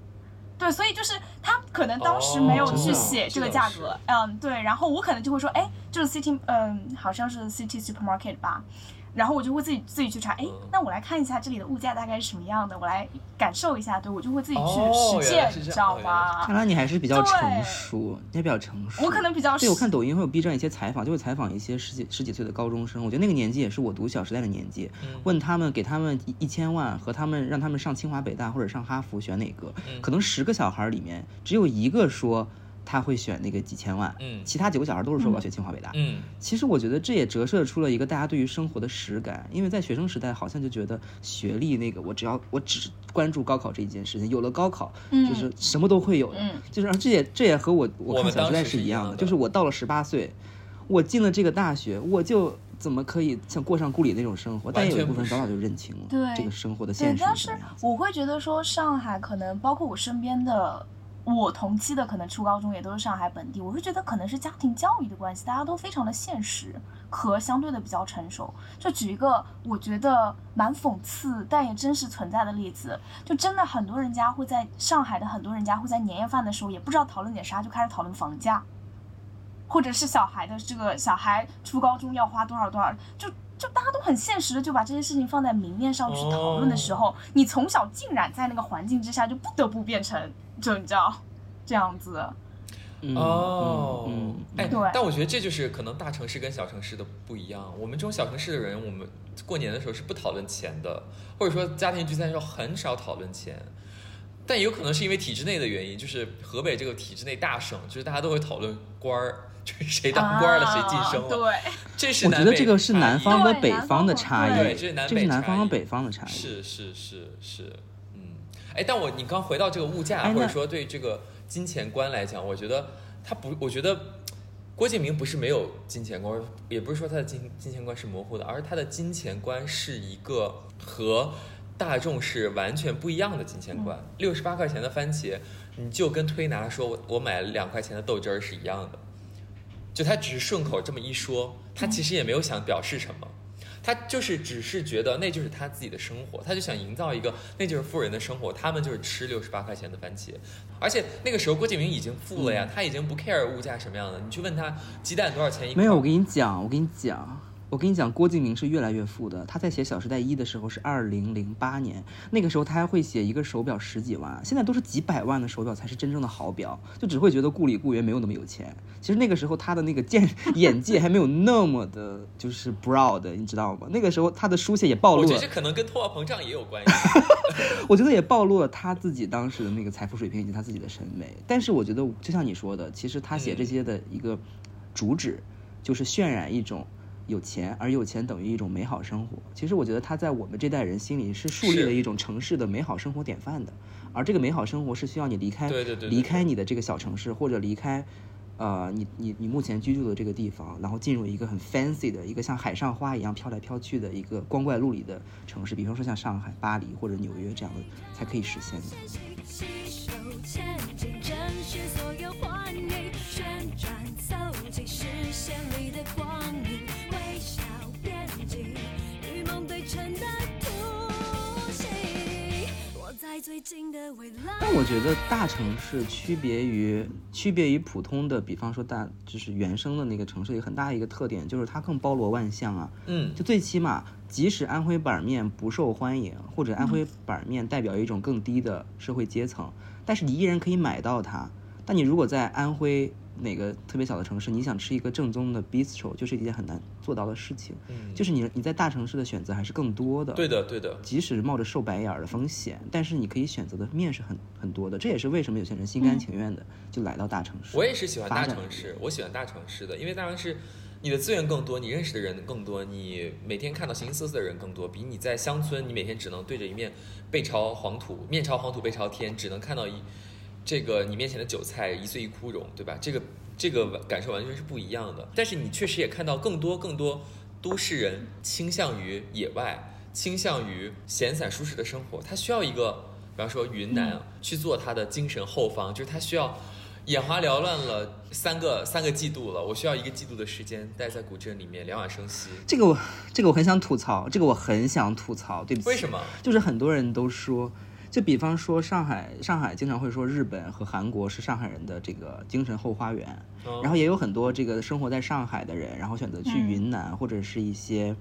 对，所以就是他可能当时没有哦去写这个价格，这嗯，对，然后我可能就会说，哎，就是 City，嗯，好像是 City Supermarket 吧，然后我就会自己自己去查，哎嗯，那我来看一下这里的物价大概是什么样的，我来感受一下，对我就会自己去哦实践，你知道哦吗看？来你还是比较成熟，你还比较成熟。我可能比较对，我看抖音会有 B 站一些采访，就会采访一些十几十几岁的高中生，我觉得那个年纪也是我读《小时代》的年纪。嗯问他们，给他们一一千万和他们让他们上清华北大或者上哈佛选哪个？嗯可能十个小孩里面只有一个说他会选那个几千万，嗯。其他九个小孩都是说我要选清华北大。嗯，其实我觉得这也折射出了一个大家对于生活的实感，因为在学生时代好像就觉得学历那个我只要我只关注高考这一件事情，有了高考嗯。就是什么都会有。的，嗯。就是这也这也和我我看小时代是是一样的，一样的。就是我到了十八岁，我进了这个大学，我就怎么可以像过上故里那种生活？但有一部分早早就认清了对。这个生活的现，实但是。我会觉得说，上海可能包括我身边的我同期的，可能初高中也都是上海本地，我会觉得可能是家庭教育的关系，大家都非常的现实和相对的比较成熟。就举一个我觉得蛮讽刺但也真实存在的例子，就真的很多人家会在上海的很多人家会在年夜饭的时候，也不知道讨论点啥，就开始讨论房价。或者是小孩的这个小孩初高中要花多少多少，就就大家都很现实的就把这些事情放在明面上去讨论的时候，你从小浸染在那个环境之下，就不得不变成就你知道这样子。嗯哦，哎对，但我觉得这就是可能大城市跟小城市的不一样。我们这种小城市的人，我们过年的时候是不讨论钱的，或者说家庭聚餐的时候很少讨论钱。但也有可能是因为体制内的原因，就是河北这个体制内大省，就是大家都会讨论官儿，就是谁当官儿了，谁晋升了。啊对，这是我觉得这个是南方和北方的差异，对这是南方和北方的差异。是是是是，嗯，哎，但我你刚回到这个物价，哎或者说对这个金钱观来讲，我觉得他不，我觉得郭敬明不是没有金钱观，也不是说他的金金钱观是模糊的，而是他的金钱观是一个和大众是完全不一样的金钱观。六十八块钱的番茄，你就跟推拿说我我买了两块钱的豆汁儿是一样的，就他只是顺口这么一说，他其实也没有想表示什么。他就是只是觉得那就是他自己的生活，他就想营造一个那就是富人的生活，他们就是吃六十八块钱的番茄，而且那个时候郭敬明已经富了呀，他已经不 care 物价什么样的，你去问他鸡蛋多少钱一，没有，我跟你讲，我跟你讲，我跟你讲，郭敬明是越来越富的。他在写《小时代一》的时候是二零零八年，那个时候他还会写一个手表十几万，现在都是几百万的手表才是真正的好表，就只会觉得顾里顾源没有那么有钱。其实那个时候他的那个见眼界还没有那么的，就是 broad，*laughs* 你知道吗？那个时候他的书写也暴露了我觉得这，可能跟通货膨胀也有关系。*laughs* 我觉得也暴露了他自己当时的那个财富水平以及他自己的审美。但是我觉得，就像你说的，其实他写这些的一个主旨，就是渲染一种有钱，而有钱等于一种美好生活。其实我觉得他在我们这代人心里是树立了一种城市的美好生活典范的。而这个美好生活是需要你离开，对对对对离开你的这个小城市，或者离开。呃，你你你目前居住的这个地方，然后进入一个很 fancy 的一个像海上花一样飘来飘去的一个光怪陆离的城市，比方说像上海、巴黎或者纽约这样的，才可以实现的。携手前进，珍惜所有欢迎，旋转走进视线里的光影，但我觉得大城市区别于区别于普通的，比方说大就是原生的那个城市，有很大一个特点就是它更包罗万象啊。嗯，就最起码，即使安徽板面不受欢迎，或者安徽板面代表一种更低的社会阶层，但是你依然可以买到它。但你如果在安徽哪个特别小的城市，你想吃一个正宗的 bistro，就是一件很难做到的事情。嗯就是你你在大城市的选择还是更多的。对的对的，即使冒着受白眼儿的风险，但是你可以选择的面是很很多的。这也是为什么有些人心甘情愿的就来到大城市。我也是喜欢大城市，我喜欢大城市的，因为大城市你的资源更多，你认识的人更多，你每天看到形形色色的人更多，比你在乡村，你每天只能对着一面背朝黄土，面朝黄土背朝天，只能看到一这个你面前的韭菜一岁一枯荣，对吧？这个这个感受完全是不一样的。但是你确实也看到更多更多都市人倾向于野外，倾向于闲散舒适的生活，他需要一个，比方说云南啊，去做他的精神后方，就是他需要。眼花缭乱了三个三个季度了，我需要一个季度的时间待在古镇里面两晚生息。这个我这个我很想吐槽，这个我很想吐槽，对不起。为什么？就是很多人都说，就比方说上海，上海经常会说日本和韩国是上海人的这个精神后花园，嗯然后也有很多这个生活在上海的人，然后选择去嗯。云南、或者是一些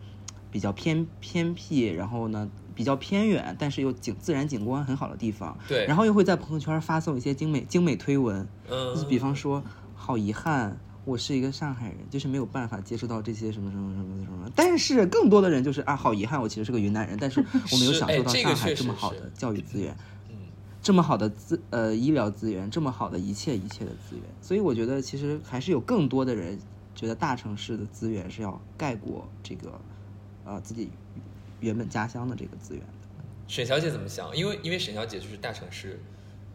比较偏偏僻，然后呢比较偏远，但是又景自然景观很好的地方，对，然后又会在朋友圈发送一些精美精美推文，就是嗯，比方说，好遗憾，我是一个上海人，就是没有办法接触到这些什么什么什么什么。但是更多的人就是啊，好遗憾，我其实是个云南人，但是 *laughs* 我没有享受到上海这么好的教育资源，嗯这么好的资呃医疗资源，这么好的一切一切的资源。所以我觉得其实还是有更多的人觉得大城市的资源是要盖过这个呃自己原本家乡的这个资源的。沈小姐怎么想？因为因为沈小姐就是大城市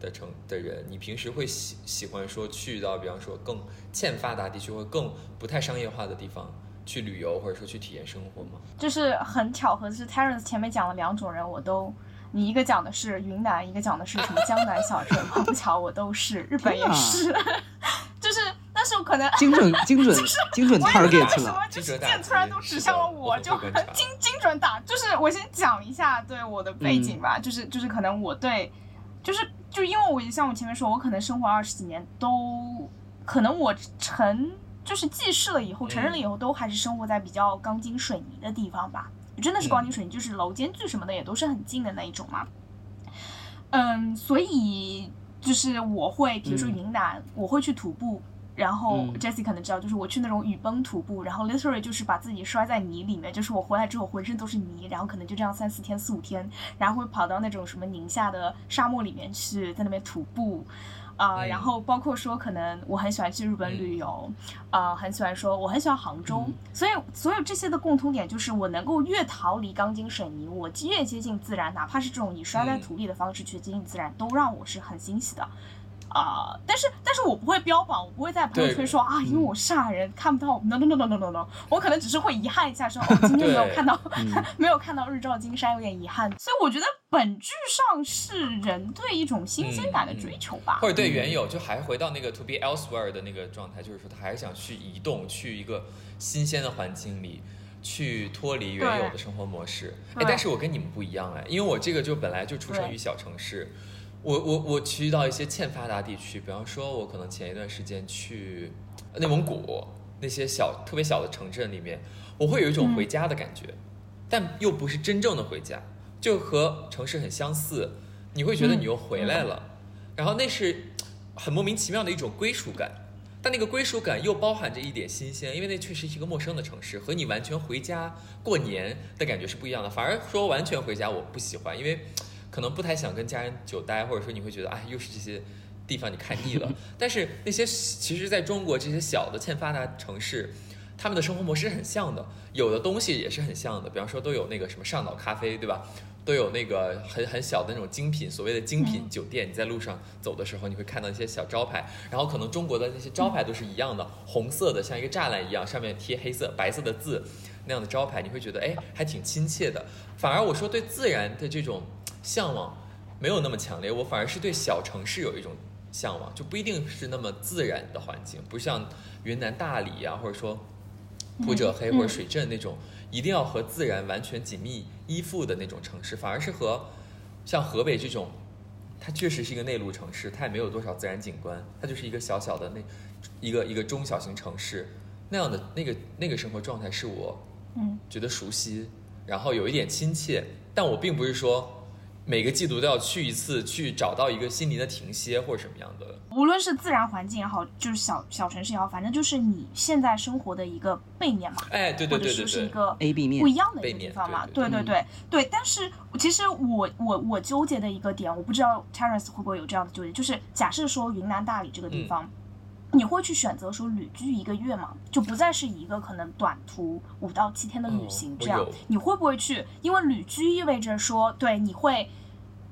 的城的人，你平时会喜喜欢说去到比方说更欠发达地区或更不太商业化的地方去旅游，或者说去体验生活吗？就是很巧合的是，Terence 前面讲了两种人，我都，你一个讲的是云南，一个讲的是什么江南小镇，碰不巧我都是，日本也是，*laughs* 就是，但是我可能精准精准精准我也不知道为 target 什么了，就是精准打击剑突然都指向了我，就很精精准打。就是我先讲一下对我的背景吧，就是就是可能我对，就是就因为我像我前面说，我可能生活二十几年都，可能我成就是记事了以后，成人了以后，都还是生活在比较钢筋水泥的地方吧。真的是钢筋水泥，就是楼间距什么的也都是很近的那一种嘛。嗯，所以就是我会，比如说嗯云南，我会去徒步，然后嗯 Jessie 可能知道，就是我去那种雨崩徒步，然后 literally 就是把自己摔在泥里面，就是我回来之后浑身都是泥，然后可能就这样三四天、四五天，然后会跑到那种什么宁夏的沙漠里面去，在那边徒步。啊、嗯然后包括说，可能我很喜欢去日本旅游，啊、很喜欢说，我很喜欢杭州，嗯所以所有这些的共通点就是，我能够越逃离钢筋水泥，我越接近自然，哪怕是这种以摔在嗯土里的方式去接近自然，都让我是很欣喜的。啊、但是但是我不会标榜，我不会在朋友圈说啊，因为我是上海人看不到，no no no no no no no，我可能只是会遗憾一下说，哦，今天没有看到，嗯。*laughs* 没有看到日照金山，有点遗憾。所以我觉得本质上是人对一种新鲜感的追求吧。或者对原有，就还回到那个 to be elsewhere 的那个状态，就是说他还是想去移动，去一个新鲜的环境里，去脱离原有的生活模式。哎，但是我跟你们不一样哎，因为我这个就本来就出生于小城市，我我我去到一些欠发达地区，比方说，我可能前一段时间去内蒙古那些小特别小的城镇里面，我会有一种回家的感觉，但又不是真正的回家，就和城市很相似，你会觉得你又回来了，然后那是很莫名其妙的一种归属感。但那个归属感又包含着一点新鲜，因为那确实是一个陌生的城市，和你完全回家过年的感觉是不一样的。反而说完全回家我不喜欢，因为可能不太想跟家人久待，或者说你会觉得哎，又是这些地方你看腻了。*laughs* 但是那些其实在中国这些小的欠发达城市，他们的生活模式很像的，有的东西也是很像的，比方说都有那个什么上岛咖啡，对吧？都有那个很很小的那种精品，所谓的精品酒店。你在路上走的时候，你会看到一些小招牌，然后可能中国的那些招牌都是一样的，红色的，像一个栅栏一样，上面贴黑色、白色的字那样的招牌，你会觉得哎，还挺亲切的。反而我说对自然的这种向往没有那么强烈，我反而是对小城市有一种向往，就不一定是那么自然的环境，不像云南大理啊，或者说普者黑或者水镇那种。一定要和自然完全紧密依附的那种城市，反而是和像河北这种，它确实是一个内陆城市，它也没有多少自然景观，它就是一个小小的那一个一个中小型城市那样的那个那个生活状态是我嗯觉得熟悉，然后有一点亲切，但我并不是说每个季度都要去一次，去找到一个心灵的停歇或者什么样的。无论是自然环境也好，就是小小城市也好，反正就是你现在生活的一个背面嘛，哎，对对对对或者说是一，个 A B 面不一样的一个地方嘛。对对对对对对，但是其实我我我纠结的一个点，我不知道 Terence 会不会有这样的纠结，就是假设说云南大理这个地方。你会去选择说旅居一个月吗？就不再是一个可能短途五到七天的旅行哦这样，你会不会去？因为旅居意味着说，对，你会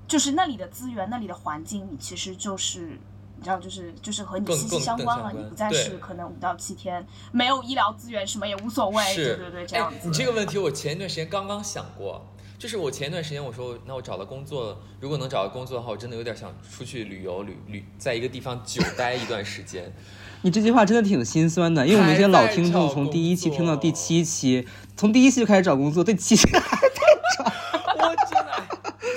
就是那里的资源、那里的环境，你其实就是你知道，就是就是和你息息相关了。关你不再是可能五到七天没有医疗资源，什么也无所谓，是，对对对，这样子。哎。你这个问题我前一段时间刚刚想过，就是我前一段时间我说，那我找到工作，如果能找到工作的话，我真的有点想出去旅游旅旅，在一个地方久待一段时间。*laughs* 你这句话真的挺心酸的，因为我们这些老听众从第一期听到第七期，从第一期就开始找工作，第七期还在找 *laughs* 我真的，哎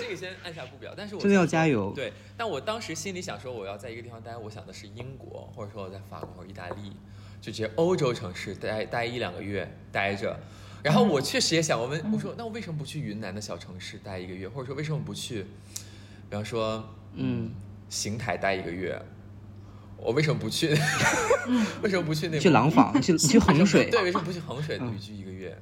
这个先按下不表。但是我真的要加油对，但我当时心里想说，我要在一个地方待，我想的是英国，或者说我在法国或、意大利，就这些欧洲城市待待一两个月待着。然后我确实也想，我们我说，那我为什么不去云南的小城市待一个月，或者说为什么不去，比方说嗯，邢台待一个月？我为什么不去？*laughs* 为什么不去那去廊坊，去去衡 *laughs* 水。对，为什么不去衡水旅居一个月？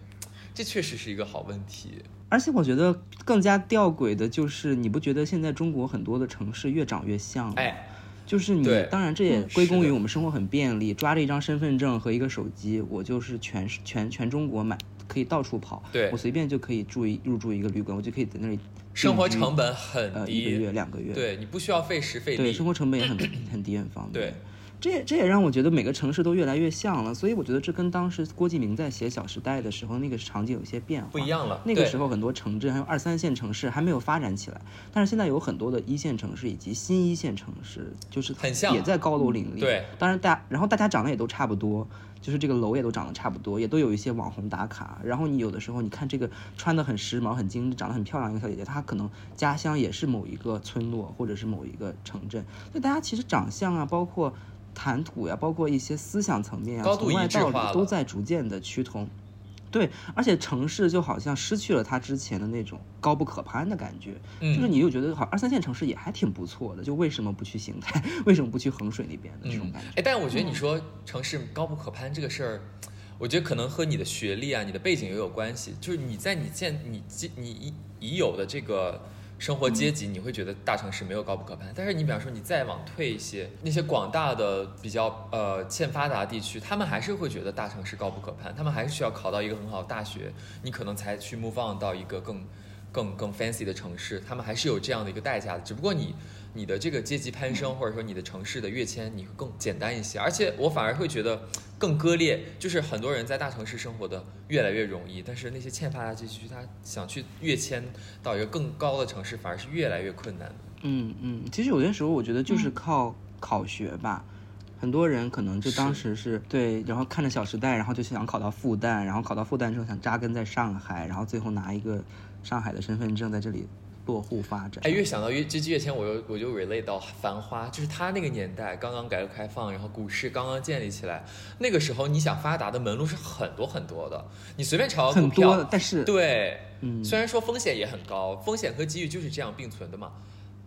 这确实是一个好问题。而且我觉得更加吊诡的就是，你不觉得现在中国很多的城市越长越像吗？哎，就是你，当然这也嗯归功于我们生活很便利，抓着一张身份证和一个手机，我就是全全全中国买，可以到处跑。对我随便就可以住一入住一个旅馆，我就可以在那里生活成本很呃低，一个月两个月。对你不需要费时费力，对，生活成本也很很低很方便。对，这也这也让我觉得每个城市都越来越像了，所以我觉得这跟当时郭敬明在写《小时代》的时候那个场景有些变化，不一样了那个时候很多城镇还有二三线城市还没有发展起来，但是现在有很多的一线城市以及新一线城市，就是很像也在高楼林立。对，当然大然后大家长得也都差不多。就是这个楼也都长得差不多，也都有一些网红打卡。然后你有的时候你看这个穿的很时髦、很精致、长得很漂亮一个小姐姐，她可能家乡也是某一个村落或者是某一个城镇。所以大家其实长相啊，包括谈吐呀、包括一些思想层面啊，从外到里都在逐渐的趋同。对，而且城市就好像失去了它之前的那种高不可攀的感觉，嗯就是你又觉得好二三线城市也还挺不错的，就为什么不去邢台，*laughs* 为什么不去衡水那边的这种感觉？哎，但我觉得你说城市高不可攀这个事儿，我觉得可能和你的学历啊、你的背景也有关系。就是你在你现你既你已已有的这个生活阶级，你会觉得大城市没有高不可攀。但是你比方说你再往退一些，那些广大的比较呃欠发达地区，他们还是会觉得大城市高不可攀，他们还是需要考到一个很好的大学，你可能才去 move on 到一个更更更 fancy 的城市，他们还是有这样的一个代价的。只不过你你的这个阶级攀升，*laughs* 或者说你的城市的跃迁，你会更简单一些。而且我反而会觉得更割裂，就是很多人在大城市生活的越来越容易，但是那些欠发达地区，他想去跃迁到一个更高的城市，反而是越来越困难的。嗯嗯，其实有些时候我觉得就是靠考学吧。很多人可能就当时是对，然后看着《小时代》，然后就想考到复旦，然后考到复旦之后想扎根在上海，然后最后拿一个上海的身份证在这里落户发展。哎，越想到越这季跃迁，我又我就 relate 到《繁花》，就是他那个年代刚刚改革开放，然后股市刚刚建立起来，那个时候你想发达的门路是很多很多的，你随便炒个股票，多，但是对，嗯虽然说风险也很高，风险和机遇就是这样并存的嘛。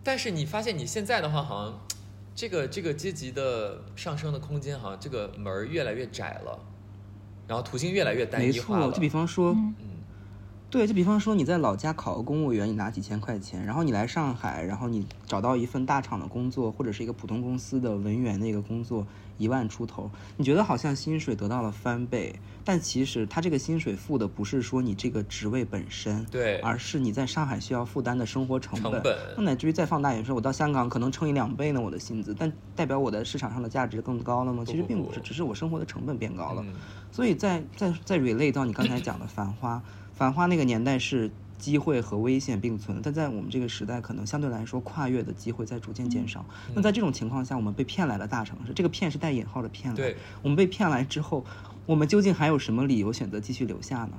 但是你发现你现在的话，好像这个这个阶级的上升的空间，好像这个门儿越来越窄了，然后途径越来越单一化了。错，就比方说，对，就比方说你在老家考个公务员，你拿几千块钱，然后你来上海，然后你找到一份大厂的工作，或者是一个普通公司的文员的一个工作，一万出头，你觉得好像薪水得到了翻倍，但其实他这个薪水付的不是说你这个职位本身，对而是你在上海需要负担的生活成本。成本那乃至于再放大一点说，我到香港可能乘以两倍呢，我的薪资，但代表我的市场上的价值更高了吗？其实并不是，只是我生活的成本变高了。嗯所以在在在 relate 到你刚才讲的《繁花》，《繁花》那个年代是机会和危险并存，但在我们这个时代，可能相对来说跨越的机会在逐渐减少。嗯那在这种情况下，我们被骗来了大城市，这个骗是带引号的骗来。对，我们被骗来之后，我们究竟还有什么理由选择继续留下呢？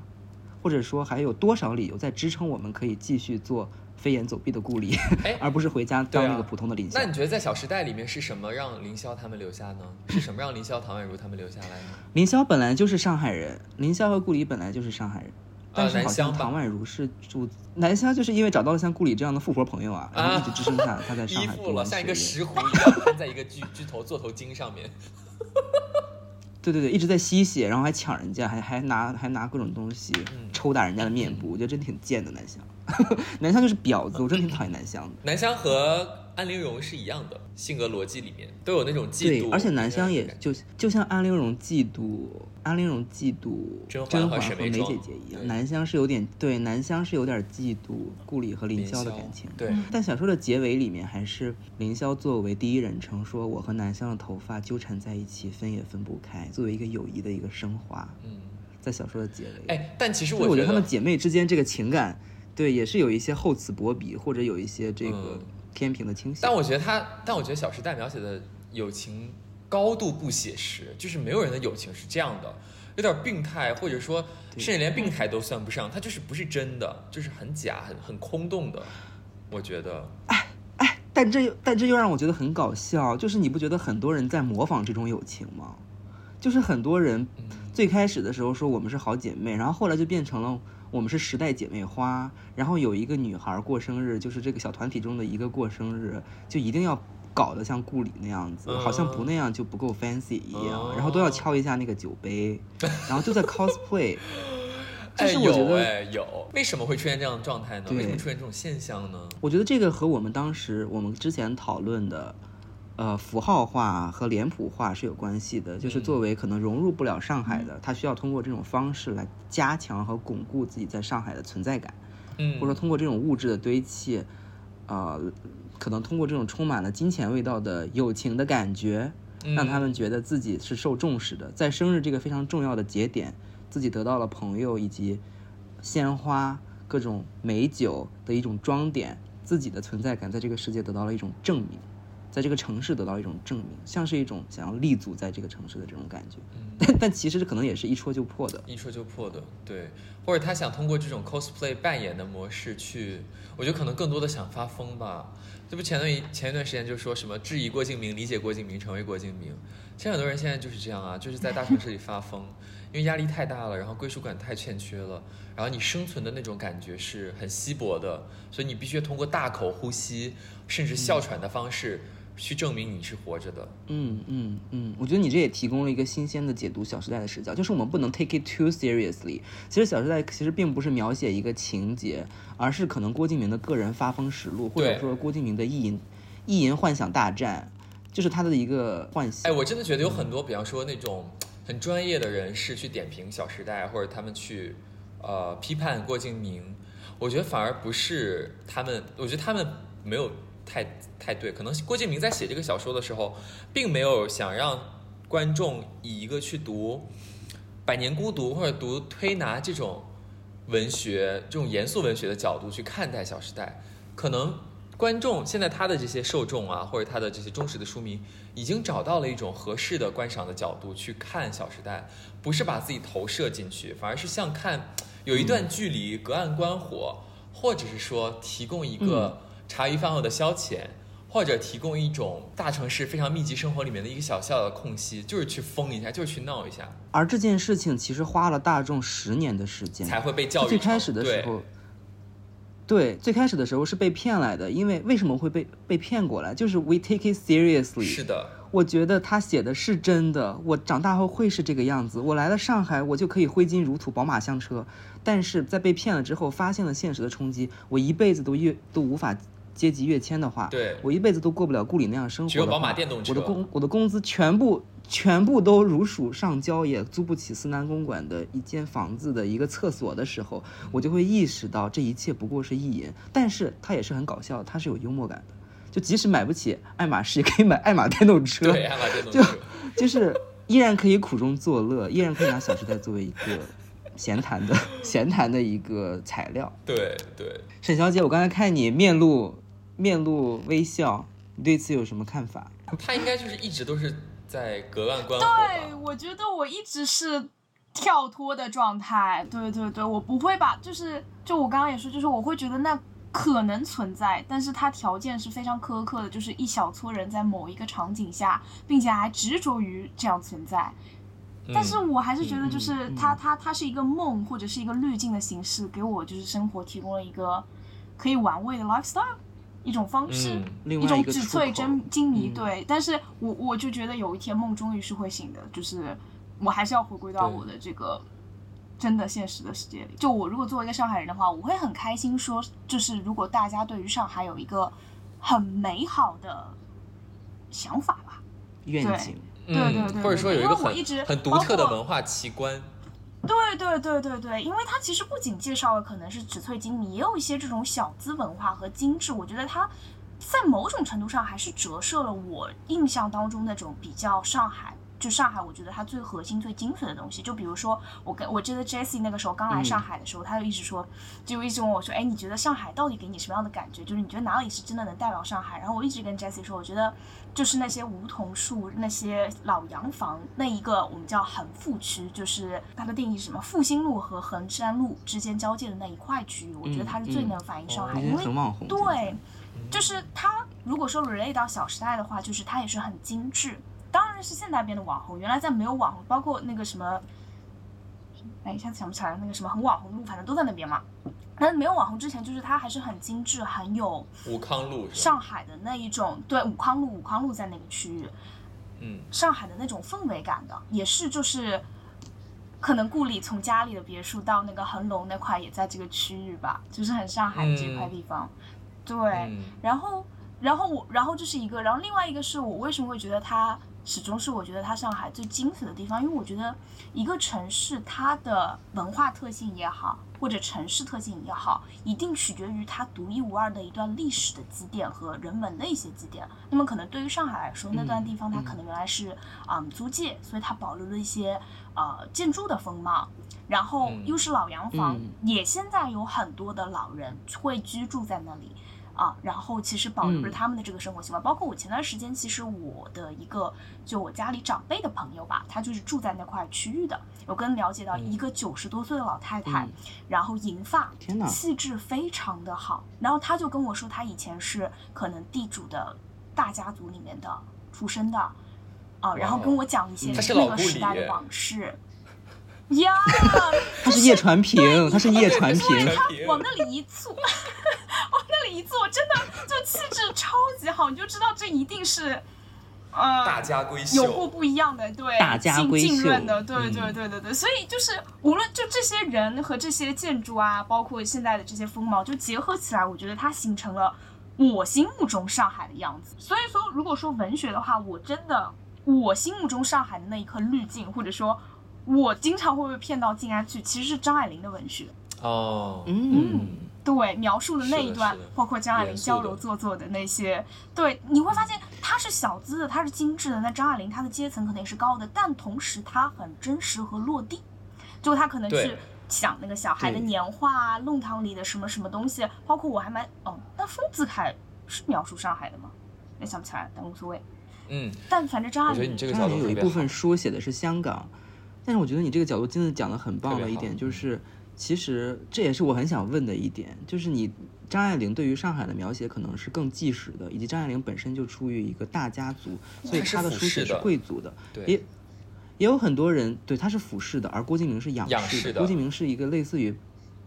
或者说还有多少理由在支撑我们可以继续做飞檐走壁的顾里，哎 *laughs* 而不是回家当那个普通的林霄？那你觉得在《小时代》里面是什么让凌霄他们留下呢？是什么让凌霄、唐宛如他们留下来呢？凌霄本来就是上海人，凌霄和顾里本来就是上海人，但是好像唐宛如是住南湘，就是因为找到了像顾里这样的富婆朋友啊，然后一直支撑下他在上依海附了，像一。个石斛一样攀在一个巨巨头座头鲸上面。*laughs* 对对对，一直在吸血，然后还抢人家，还还拿还拿各种东西嗯抽打人家的面部，我觉得真挺贱的南湘。*laughs* 南湘就是婊子，我真挺讨厌南湘的。南湘和安陵容是一样的，性格逻辑里面都有那种嫉妒，，而且南湘也就就像安陵容嫉妒安陵容嫉妒甄嬛和梅姐姐一样，南湘是有点对南湘是有点嫉妒顾里和林凌霄霄的感情。对，但小说的结尾里面还是凌霄作为第一人称说：“我和南湘的头发纠缠在一起，分也分不开。”作为一个友谊的一个升华，嗯，在小说的结尾。哎，但其实所以我觉觉得她们姐妹之间这个情感对，也是有一些厚此薄彼，或者有一些这个嗯天平的倾斜。但我觉得他，但我觉得《小时代》描写的友情高度不写实，就是没有人的友情是这样的，有点病态，或者说甚至连病态都算不上，它就是不是真的，就是很假、很很空洞的。我觉得，但这又但这又让我觉得很搞笑，就是你不觉得很多人在模仿这种友情吗？就是很多人嗯，最开始的时候说我们是好姐妹，然后后来就变成了我们是时代姐妹花。然后有一个女孩过生日，就是这个小团体中的一个过生日，就一定要搞得像故里那样子，嗯好像不那样就不够 fancy 一样，哦然后都要敲一下那个酒杯，然后就在 cosplay。*laughs* 就哎，是我觉得，有哎有，为什么会出现这样的状态呢？对为什么出现这种现象呢？我觉得这个和我们当时我们之前讨论的。呃，符号化和脸谱化是有关系的，就是嗯作为可能融入不了上海的，他需要通过这种方式来加强和巩固自己在上海的存在感。嗯，或者说通过这种物质的堆砌，呃，可能通过这种充满了金钱味道的友情的感觉，让他们觉得自己是受重视的，在生日这个非常重要的节点，自己得到了朋友以及鲜花、各种美酒的一种装点，自己的存在感在这个世界得到了一种证明。在这个城市得到一种证明，像是一种想要立足在这个城市的这种感觉，*laughs* 但但其实可能也是一戳就破的。一戳就破的，对，或者他想通过这种 cosplay 扮演的模式去，我觉得可能更多的想发疯吧。这不前段一前一段时间就说什么质疑郭敬明，理解郭敬明，成为郭敬明。其实很多人现在就是这样啊，就是在大城市里发疯，因为压力太大了，然后归属感太欠缺了，然后你生存的那种感觉是很稀薄的，所以你必须通过大口呼吸，甚至哮喘的方式去证明你是活着的。嗯嗯嗯，我觉得你这也提供了一个新鲜的解读《小时代》的视角，就是我们不能 take it too seriously。其实《小时代》其实并不是描写一个情节，而是可能郭敬明的个人发疯实录，或者说郭敬明的意淫意淫幻想大战，就是他的一个幻想。哎，我真的觉得有很多，比方说那种很专业的人士去点评《小时代》，或者他们去呃批判郭敬明，我觉得反而不是他们，我觉得他们没有太太对。可能郭敬明在写这个小说的时候，并没有想让观众以一个去读《百年孤独》或者读推拿这种文学、这种严肃文学的角度去看待《小时代》，可能观众现在他的这些受众啊，或者他的这些忠实的书迷，已经找到了一种合适的观赏的角度去看《小时代》，不是把自己投射进去，反而是像看有一段距离，隔岸观火，或者是说提供一个茶余饭后的消遣。或者提供一种大城市非常密集生活里面的一个小小的空隙，就是去疯一下，就是去闹一下，而这件事情其实花了大众十年的时间，才会被教育。最开始的时候，对，最开始的时候是被骗来的，因为为什么会被被骗过来？就是 we take it seriously。是的，我觉得他写的是真的，我长大后会是这个样子。我来了上海，我就可以挥金如土，宝马香车。但是在被骗了之后，发现了现实的冲击，我一辈子都越都无法阶级跃迁的话，对我一辈子都过不了顾里那样生活。只有宝马电动车我的工我的工资全部全部都如数上交，也租不起思南公馆的一间房子的一个厕所的时候，我就会意识到这一切不过是意淫。但是它也是很搞笑的，它是有幽默感的。就即使买不起爱马仕，也可以买 *laughs* 爱玛电动车。对，爱玛电动车就。就是依然可以苦中作乐，依然可以拿《小时代》作为一个闲谈的 *laughs* 闲谈的一个材料。对对，沈小姐，我刚才看你面露面露微笑，你对此有什么看法？他应该就是一直都是在隔岸观火对，我觉得我一直是跳脱的状态。对对对，我不会把，就是就我刚刚也说，就是我会觉得那可能存在，但是它条件是非常苛刻的，就是一小撮人在某一个场景下，并且还执着于这样存在。但是嗯我还是觉得，就是嗯嗯它它它是一个梦或者是一个滤镜的形式，给我就是生活提供了一个可以玩味的 lifestyle，一种方式。嗯，另外一种纸醉口金金迷，嗯对。但是我我就觉得有一天梦终于是会醒的，就是我还是要回归到我的这个真的现实的世界里。就我如果作为一个上海人的话，我会很开心说，就是如果大家对于上海有一个很美好的想法吧，愿景，对对嗯对或者说有一个因为我一直很很独特的文化奇观。对对对对对，因为它其实不仅介绍了可能是纸醉金迷，也有一些这种小资文化和精致。我觉得它在某种程度上还是折射了我印象当中那种比较上海就上海，我觉得它最核心、最精髓的东西。就比如说，我跟我记得 Jessie 那个时候刚来上海的时候，他就一直说，就一直问我说，哎，你觉得上海到底给你什么样的感觉？就是你觉得哪里是真的能代表上海？然后我一直跟 Jessie 说，我觉得就是那些梧桐树、那些老洋房，那一个我们叫横富区，就是它的定义是什么？复兴路和衡山路之间交界的那一块区域，我觉得它是最嗯能反映上海，因为。对，就是它如果说 relate 到《小时代》的话，就是它也是很精致。当然是现在变的网红，原来在没有网红，包括那个什么，哎，一下子想不起来那个什么很网红路，反正都在那边嘛。但是没有网红之前，就是它还是很精致，很有武康路？上海的那一种，对，武康路，武康路在那个区域，嗯，上海的那种氛围感的，也是就是，可能顾里从家里的别墅到那个恒隆那块也在这个区域吧，就是很上海的这块地方。对，嗯然后，然后我，然后这是一个，然后另外一个是我为什么会觉得它始终是我觉得它上海最精髓的地方，因为我觉得一个城市它的文化特性也好，或者城市特性也好，一定取决于它独一无二的一段历史的积淀和人文的一些积淀。那么可能对于上海来说，那段地方它可能原来是嗯租界，所以它保留了一些呃建筑的风貌。然后嗯又是老洋房，嗯也现在有很多的老人会居住在那里，啊，然后其实保留了嗯。他们的这个生活习惯，包括我前段时间，其实我的一个就我家里长辈的朋友吧，他就是住在那块区域的，我跟了解到嗯。一个九十多岁的老太太，嗯然后银发，气质非常的好，然后他就跟我说，他以前是可能地主的大家族里面的出身的，啊，然后跟我讲一些那个时代的往事。呀，他是叶传平，他是叶传平对。他往那里一坐，*laughs* 往那里一坐，真的就气质超级好，你就知道这一定是，呃，大家闺秀，有过不一样的，对，大家闺秀浸润的，对嗯对对对对，所以就是无论就这些人和这些建筑啊，包括现在的这些风貌，就结合起来，我觉得它形成了我心目中上海的样子。所以说，如果说文学的话，我真的我心目中上海的那一颗滤镜，或者说我经常会被骗到静安去，其实是张爱玲的文学。哦，嗯，对，描述的那一段包括张爱玲严肃娇柔做作的那些，对，你会发现她是小资的，她是精致的。那张爱玲她的阶层可能也是高的，但同时她很真实和落地，就她可能去想那个小孩的年画啊，弄堂里的什么什么东西，包括我还蛮哦，那丰子恺是描述上海的吗？也想不起来，但无所谓。嗯，但反正张爱我觉得你玲这个角张爱玲有一部分书写的是香港，但是我觉得你这个角度真的讲的很棒的一点就是，其实这也是我很想问的一点，就是你张爱玲对于上海的描写可能是更纪实的，以及张爱玲本身就出于一个大家族，所以她的书写是贵族的，对也也有很多人对她是俯视的，而郭敬明是仰视的。郭敬明是一个类似于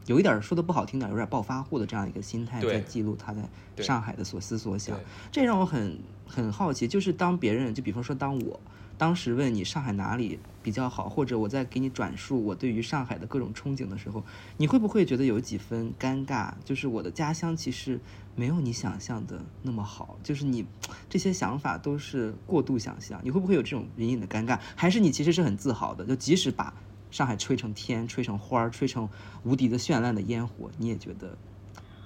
有一点儿说的不好听点儿，有点儿暴发户的这样一个心态，在记录他在上海的所思所想对。这让我很很好奇，就是当别人就比方说当我当时问你上海哪里比较好，或者我在给你转述我对于上海的各种憧憬的时候，你会不会觉得有几分尴尬？就是我的家乡其实没有你想象的那么好，就是你这些想法都是过度想象，你会不会有这种隐隐的尴尬？还是你其实是很自豪的？就即使把上海吹成天、吹成花儿、吹成无敌的绚烂的烟火，你也觉得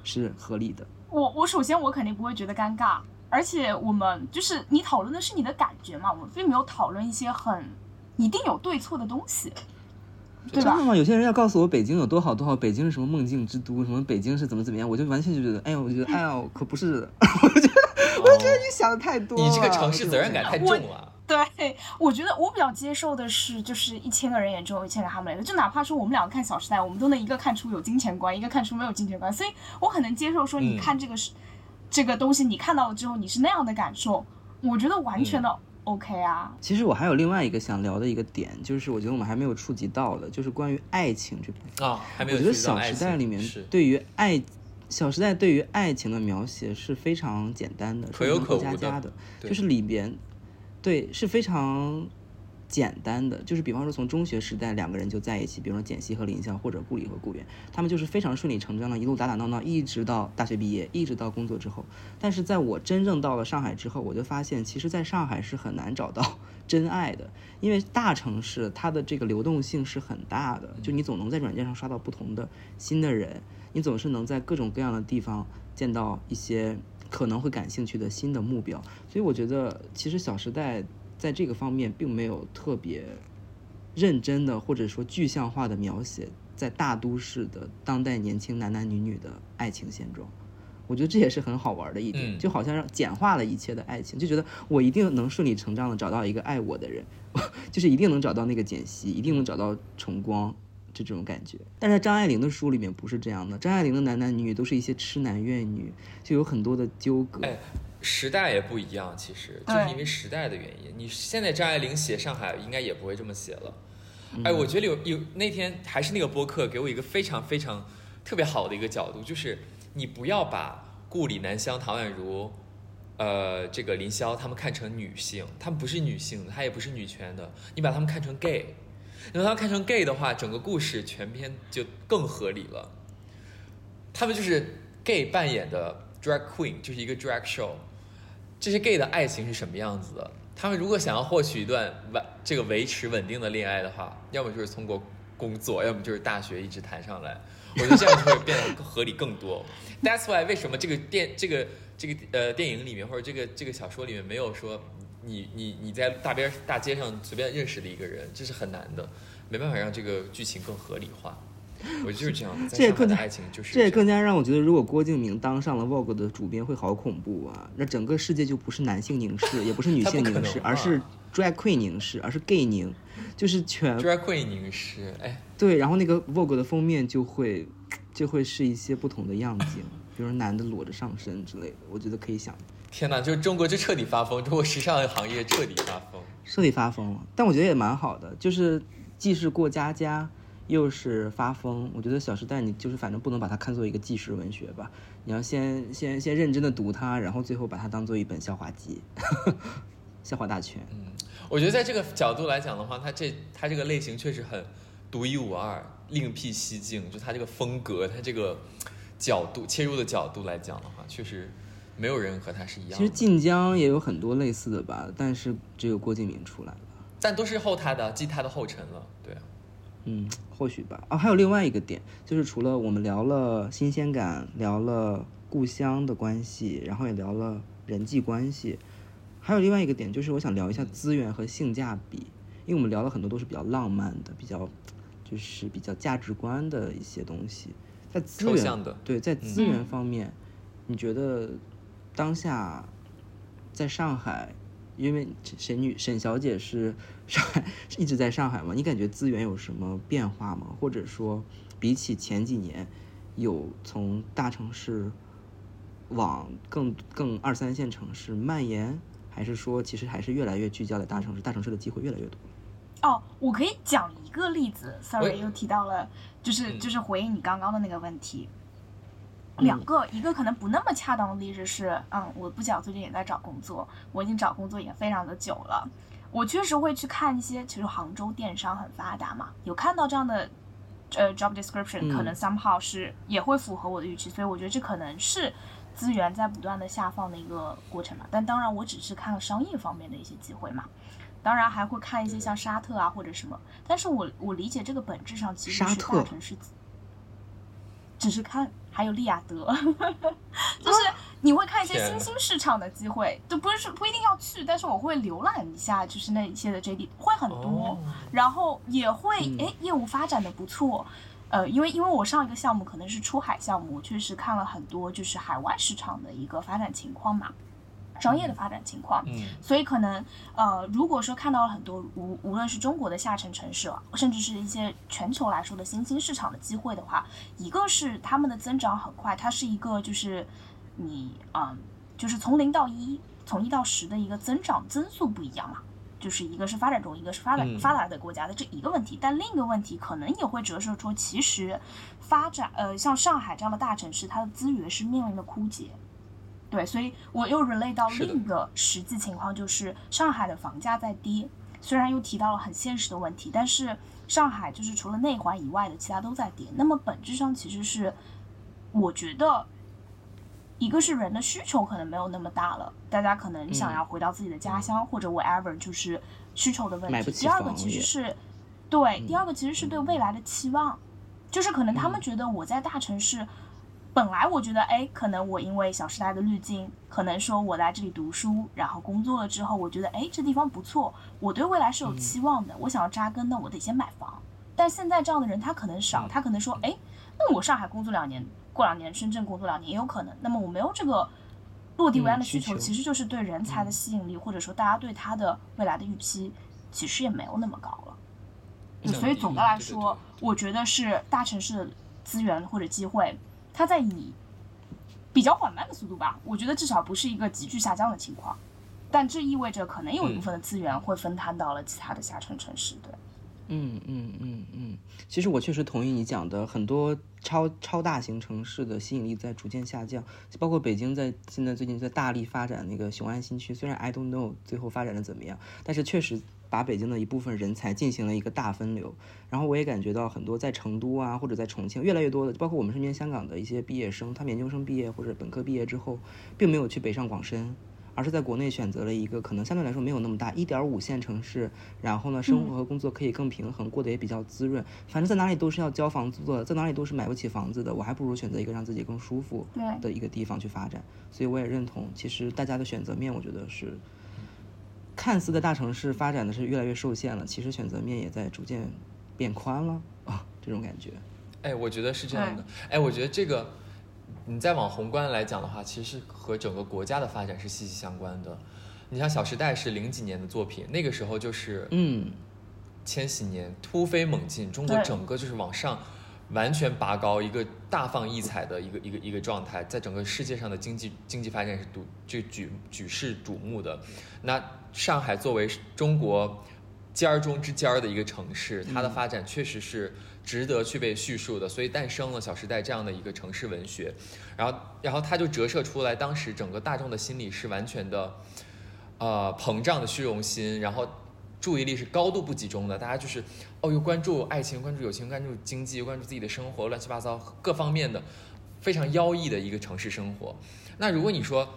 是合理的？我我首先我肯定不会觉得尴尬，而且我们就是你讨论的是你的感觉嘛，我们并没有讨论一些很一定有对错的东西，对吧真的？吗？有些人要告诉我北京有多好多好，北京是什么梦境之都，什么北京是怎么怎么样，我就完全就觉得，哎呦，我觉得，哎呦，可不是，*laughs* 我觉得，我觉得你想的太多了。你这个城市责任感太重了。*laughs* 对，我觉得我比较接受的是，就是一千个人眼中有一千个哈姆雷特，就哪怕说我们两个看《小时代》，我们都能一个看出有金钱观，一个看出没有金钱观，所以我很能接受说你嗯看这个是、这个东西，你看到了之后你是那样的感受，我觉得完全的 OK 啊。其实我还有另外一个想聊的一个点，就是我觉得我们还没有触及到的，就是关于爱情这部分。啊，还没我觉得《小时代》里面对于爱，《小时代》对于爱情的描写是非常简单的，可有可无的。是家家的，就是里边，对是非常简单的，就是比方说从中学时代两个人就在一起，比如说简溪和林霄，或者顾里和顾源，他们就是非常顺理成章的，一路打打闹闹，一直到大学毕业，一直到工作之后。但是在我真正到了上海之后，我就发现，其实在上海是很难找到真爱的，因为大城市它的这个流动性是很大的，就你总能在软件上刷到不同的新的人，你总是能在各种各样的地方见到一些可能会感兴趣的新的目标，所以我觉得其实《小时代》在这个方面并没有特别认真的或者说具象化的描写在大都市的当代年轻男男女女的爱情现状。我觉得这也是很好玩的一点，嗯就好像让简化了一切的爱情，就觉得我一定能顺理成章的找到一个爱我的人，*laughs* 就是一定能找到那个简溪，一定能找到重光，这种感觉。但是在张爱玲的书里面不是这样的，张爱玲的男男女女都是一些痴男怨女，就有很多的纠葛。哎，时代也不一样，其实就是因为时代的原因。你现在张爱玲写上海，应该也不会这么写了。哎，我觉得有有那天还是那个播客给我一个非常非常特别好的一个角度，就是你不要把顾里、南湘、唐宛如，呃，这个林霄他们看成女性，他们不是女性的，她也不是女权的，你把他们看成 gay，你把她们看成 gay 的话，整个故事全篇就更合理了。他们就是 gay 扮演的 drag queen，就是一个 drag show。这些 gay 的爱情是什么样子的？他们如果想要获取一段稳这个维持稳定的恋爱的话，要么就是通过工作，要么就是大学一直谈上来。我觉得这样就会变得 *laughs* 合理更多。That's why 为什么这个电这个这个呃电影里面或者这个这个小说里面没有说你你你在大边大街上随便认识的一个人，这是很难的，没办法让这个剧情更合理化。我就是这样这也更加爱情就是样这也更加让我觉得，如果郭敬明当上了 Vogue 的主编，会好恐怖啊！那整个世界就不是男性凝视，也不是女 *laughs* 性凝视，而是 drag queen 凝视，而是 gay 凝，就是全 drag queen 凝视，哎，对。然后那个 Vogue 的封面就会就会是一些不同的样景，比如男的裸着上身之类的，我觉得可以想天哪，就是中国就彻底发疯，中国时尚行业彻底发疯。彻底发疯了。但我觉得也蛮好的，就是既是过家家，又是发疯。我觉得《小时代》你就是反正不能把它看作一个纪实文学吧，你要先先先认真的读它，然后最后把它当做一本笑话集，*laughs* 笑话大全。嗯我觉得在这个角度来讲的话，它这它这个类型确实很独一无二，另辟蹊径。就它这个风格，它这个角度切入的角度来讲的话，确实没有人和他是一样其实。晋江也有很多类似的吧，但是只有郭敬明出来了。但都是后他的，继他的后尘了。对啊，嗯，或许吧。啊，还有另外一个点，就是除了我们聊了新鲜感，聊了故乡的关系，然后也聊了人际关系，还有另外一个点，就是我想聊一下资源和性价比，因为我们聊了很多都是比较浪漫的，比较就是比较价值观的一些东西，在资源的对，在资源嗯方面，你觉得当下在上海？因为沈女沈小姐是上海一直在上海嘛，你感觉资源有什么变化吗？或者说，比起前几年，有从大城市往更更二三线城市蔓延，还是说其实还是越来越聚焦在大城市，大城市的机会越来越多？哦，我可以讲一个例子，sorry，又提到了，就是嗯就是回应你刚刚的那个问题。嗯两个，一个可能不那么恰当的例子是，嗯，我不巧最近也在找工作，我已经找工作也非常的久了，我确实会去看一些，其实杭州电商很发达嘛，有看到这样的，呃，job description，嗯可能 somehow 是也会符合我的预期，所以我觉得这可能是资源在不断的下放的一个过程嘛。但当然，我只是看了商业方面的一些机会嘛。当然还会看一些像沙特啊或者什么，但是我我理解这个本质上其实是大城市，只是看还有利雅得，*laughs* 就是你会看一些新兴市场的机会，就不是不一定要去，但是我会浏览一下，就是那一些的 JD 会很多，哦然后也会嗯哎业务发展的不错。呃，因为因为我上一个项目可能是出海项目，我确实看了很多就是海外市场的一个发展情况嘛，商业的发展情况。嗯，所以可能呃，如果说看到了很多无无论是中国的下沉城市，甚至是一些全球来说的新兴市场的机会的话，一个是他们的增长很快，它是一个就是你嗯，就是从零到一，从一到十的一个增长增速不一样嘛。就是一个是发展中，一个是发展嗯发达的国家的这一个问题，但另一个问题可能也会折射出，其实发展呃像上海这样的大城市，它的资源是面临的枯竭，对，所以我又 relate 到另一个实际情况，就是上海的房价在跌。虽然又提到了很现实的问题，但是上海就是除了内环以外的其他都在跌。那么本质上其实是，我觉得一个是人的需求可能没有那么大了，大家可能想要回到自己的家乡、或者 whatever，就是需求的问题。第二个其实是对，第二个其实是对未来的期望，就是可能他们觉得我在大城市。本来我觉得，哎，可能我因为《小时代》的滤镜，可能说我来这里读书，然后工作了之后，我觉得，哎，这地方不错，我对未来是有期望的，我想要扎根，那我得先买房。但现在这样的人他可能少，他可能说，哎，那我上海工作两年，过两年深圳工作两年也有可能。那么我没有这个落地为安的需求，其实就是对人才的吸引力，或者说大家对他的未来的预期，其实也没有那么高了。嗯所以总的来对对说，对我觉得是大城市的资源或者机会，它在以比较缓慢的速度吧，我觉得至少不是一个急剧下降的情况。但这意味着可能有一部分的资源会分摊到了其他的下沉城市，对。嗯嗯嗯嗯，其实我确实同意你讲的，很多超超大型城市的吸引力在逐渐下降，包括北京在现在最近在大力发展那个雄安新区，虽然 I don't know 最后发展的怎么样，但是确实把北京的一部分人才进行了一个大分流。然后我也感觉到很多在成都啊或者在重庆，越来越多的，包括我们身边香港的一些毕业生，他们研究生毕业或者本科毕业之后，并没有去北上广深。而是在国内选择了一个可能相对来说没有那么大一点五线城市，然后呢，生活和工作可以更平衡，过得也比较滋润。反正在哪里都是要交房租的，在哪里都是买不起房子的，我还不如选择一个让自己更舒服对的一个地方去发展。所以我也认同，其实大家的选择面，我觉得是看似的大城市发展的是越来越受限了，其实选择面也在逐渐变宽了啊，这种感觉。哎，我觉得是这样的。哎，我觉得这个，你再往宏观来讲的话，其实是和整个国家的发展是息息相关的。你像《小时代》是零几年的作品，那个时候就是嗯，千禧年突飞猛进，中国整个就是往上完全拔高，一个大放异彩的一个一个一个状态，在整个世界上的经济经济发展是独就举举世瞩目的。那上海作为中国尖儿中之尖儿的一个城市，它的发展确实是值得去被叙述的，所以诞生了《小时代》这样的一个城市文学。然后，然后它就折射出来，当时整个大众的心理是完全的。呃膨胀的虚荣心，然后注意力是高度不集中的，大家就是哦又关注爱情，关注友情，关注经济，关注自己的生活，乱七八糟各方面的非常妖异的一个城市生活。那如果你说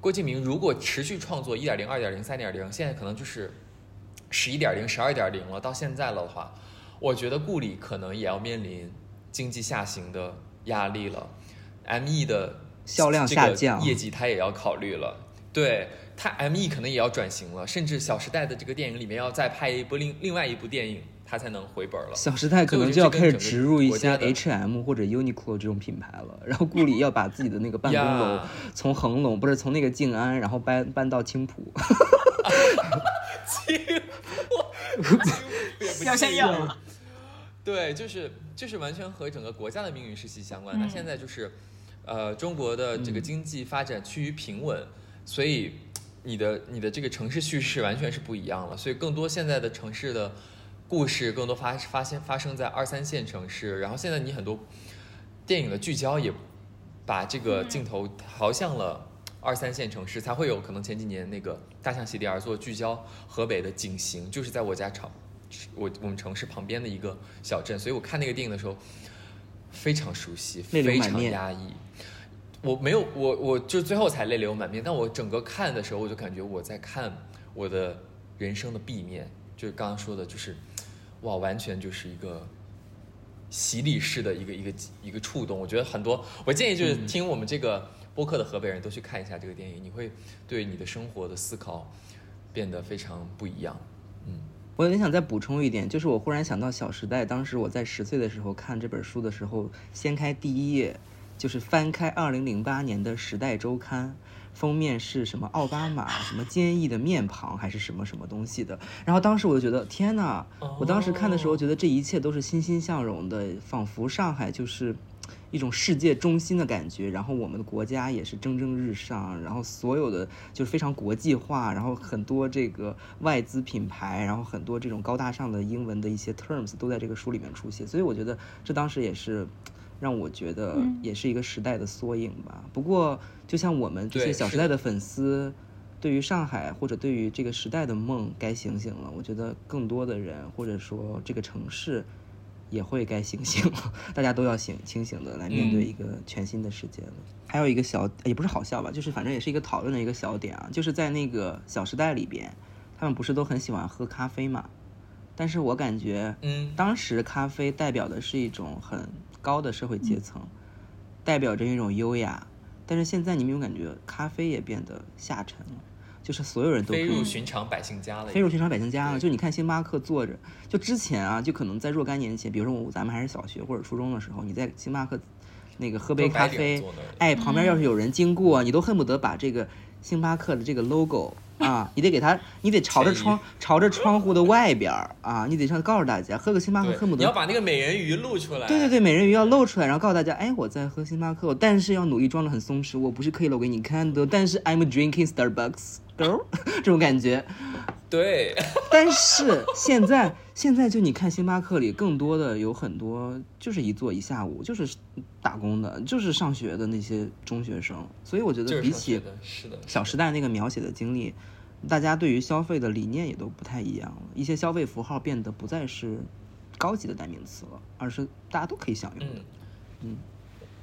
郭敬明如果持续创作一点零、二点零、三点零，现在可能就是十一点零、十二点零了，到现在了的话，我觉得顾里可能也要面临经济下行的压力了，M.E 的销量下降业绩他也要考虑了。对他 M.E 可能也要转型了，甚至《小时代》的这个电影里面要再拍一部另另外一部电影，他才能回本了。小时代可能就要开始植入一些国家的 H&M 或者 Uniqlo 这种品牌了，然后顾里要把自己的那个办公楼 *laughs* 从恒隆不是从那个静安，然后搬搬到青浦。有些有了。对，就是就是完全和整个国家的命运是息息相关的。嗯现在就是，呃，中国的这个经济发展趋于平稳，所以你的你的这个城市叙事完全是不一样了。所以更多现在的城市的故事，更多发发现发生在二三线城市。然后现在你很多电影的聚焦也把这个镜头逃向了。二三线城市才会有可能前几年那个大象席地而坐聚焦河北的景行，就是在我家城，我我们城市旁边的一个小镇，所以我看那个电影的时候非常熟悉，非常压抑。我没有，我我就最后才泪流满面，但我整个看的时候，我就感觉我在看我的人生的 B 面，就是刚刚说的，就是哇，完全就是一个洗礼式的一个一个一个触动。我觉得很多，我建议就是听我们这个播客的河北人都去看一下这个电影，你会对你的生活的思考变得非常不一样。嗯我有点想再补充一点，就是我忽然想到《小时代》，当时我在十岁的时候看这本书的时候，掀开第一页，就是翻开二零零八年的《时代周刊》，封面是什么奥巴马 *laughs* 什么坚毅的面庞还是什么什么东西的，然后当时我就觉得天哪！我当时看的时候觉得这一切都是欣欣向荣的，仿佛上海就是。一种世界中心的感觉，然后我们的国家也是蒸蒸日上，然后所有的就是非常国际化，然后很多这个外资品牌，然后很多这种高大上的英文的一些 terms 都在这个书里面出现，所以我觉得这当时也是让我觉得也是一个时代的缩影吧。不过就像我们这些小时代的粉丝。对于上海或者对于这个时代的梦该醒醒了，我觉得更多的人或者说这个城市也会该醒醒了，大家都要醒清醒的来面对嗯一个全新的世界了。还有一个小也不是好笑吧，就是反正也是一个讨论的一个小点啊，就是在那个《小时代》里边，他们不是都很喜欢喝咖啡嘛？但是我感觉，嗯当时咖啡代表的是一种很高的社会阶层，代表着一种优雅。但是现在你有没有感觉咖啡也变得下沉了？就是所有人都可飞入寻常百姓家了。飞入寻常百姓家了。就你看星巴克坐着，就之前啊，就可能在若干年前，比如说我咱们还是小学或者初中的时候，你在星巴克那个喝杯咖啡哎，旁边要是有人经过，你都恨不得把这个星巴克的这个 logo 啊，你得给他，你得朝着窗朝着窗户的外边儿啊，你得上告诉大家，喝个星巴克，恨不得。你要把那个美人鱼露出来。对对对，美人鱼要露出来，然后告诉大家，哎，我在喝星巴克，但是要努力装的很松弛，我不是刻意露给你看的，但是 I'm drinking Starbucks *laughs* 这种感觉。对，*laughs* 但是现在，现在就你看星巴克里更多的有很多就是一坐一下午，就是打工的，就是上学的那些中学生。所以我觉得比起是的，《小时代》那个描写的经历，大家对于消费的理念也都不太一样了。一些消费符号变得不再是高级的代名词了，而是大家都可以享用的。嗯嗯，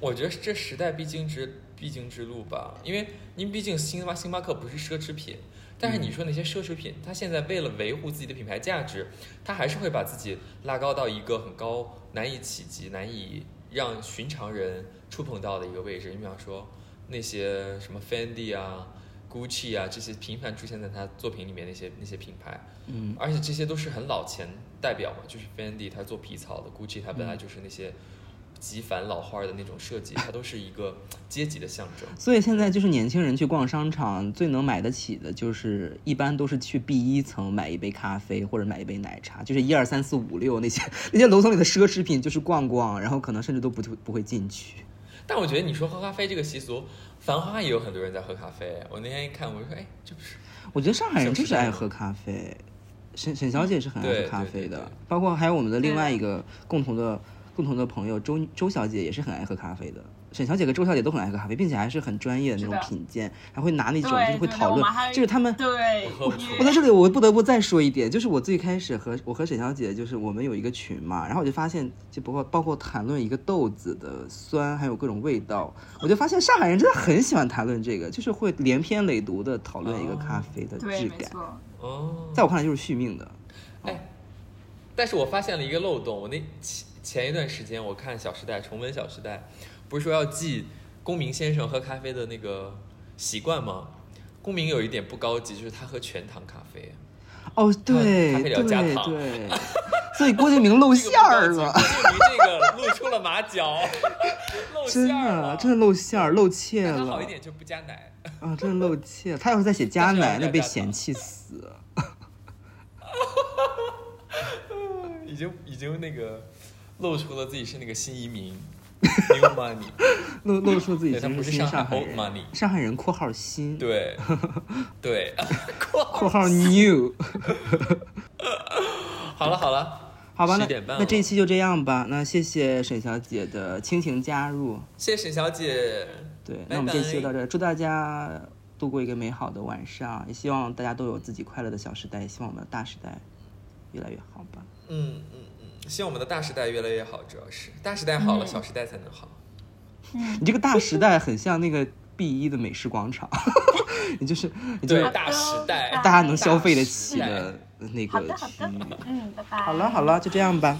我觉得这时代必经之必经之路吧，因为您毕竟星巴星巴克不是奢侈品。但是你说那些奢侈品，它现在为了维护自己的品牌价值，它还是会把自己拉高到一个很高、难以企及、难以让寻常人触碰到的一个位置。你比方说那些什么 Fendi 啊、Gucci 啊这些频繁出现在他作品里面那些那些品牌，嗯，而且这些都是很老钱代表嘛，就是 Fendi 他做皮草的，Gucci 它本来就是那些极繁老花的那种设计，它都是一个阶级的象征。所以现在就是年轻人去逛商场，最能买得起的就是一般都是去 B 一层买一杯咖啡或者买一杯奶茶，就是一二三四五六那些 *laughs* 那些楼层里的奢侈品，就是逛逛，然后可能甚至都不不会进去。但我觉得你说喝咖啡这个习俗，繁花也有很多人在喝咖啡。我那天一看，我就说，哎，这不是我觉得上海人就是爱喝咖啡，沈沈小姐是很爱喝咖啡的包括还有我们的另外一个共同的共同的朋友周周小姐也是很爱喝咖啡的。沈小姐和周小姐都很爱喝咖啡，并且还是很专业的那种品鉴，还会拿那种就是会讨论就是他们对 *laughs* 我在这里，我不得不再说一点，就是我最开始和我和沈小姐，就是我们有一个群嘛，然后我就发现，就包括包括谈论一个豆子的酸，还有各种味道，我就发现上海人真的很喜欢谈论这个，就是会连篇累牍的讨论一个咖啡的，质感，哦，在我看来就是续命的。哎，但是我发现了一个漏洞。我那前前一段时间我看《小时代》，重温《小时代》，不是说要记公明先生喝咖啡的那个习惯吗？公明有一点不高级，就是他喝全糖咖啡。哦，对 *laughs* 咖啡里要对加糖对，所以郭敬明露馅儿了，郭敬明这个露出了马脚，*laughs* 露馅儿了，真的露馅儿，露怯了好一点就不加奶。啊，真的露怯。他要是再写加奶，那被嫌弃死。*laughs* 已经已经那个露出了自己是那个新移民。*laughs* New money，露露出自己是新不是上海 old 人，money。上海人（ *laughs* *laughs* 括号新）对。对，括号括号 new。好了好了，好吧，那10点半了。那这一期就这样吧。那谢谢沈小姐的倾情加入。谢谢沈小姐，对，拜那我们这期就到这儿，祝大家度过一个美好的晚上，也希望大家都有自己快乐的小时代，也希望我们的大时代越来越好吧。嗯，希望我们的大时代越来越好，主要是大时代好了，小时代才能好。你这个大时代很像那个 B 一的美食广场，*laughs* 你就是你就是大时代，大家能消费得起的那个区域。嗯，拜拜。好了好了，就这样吧。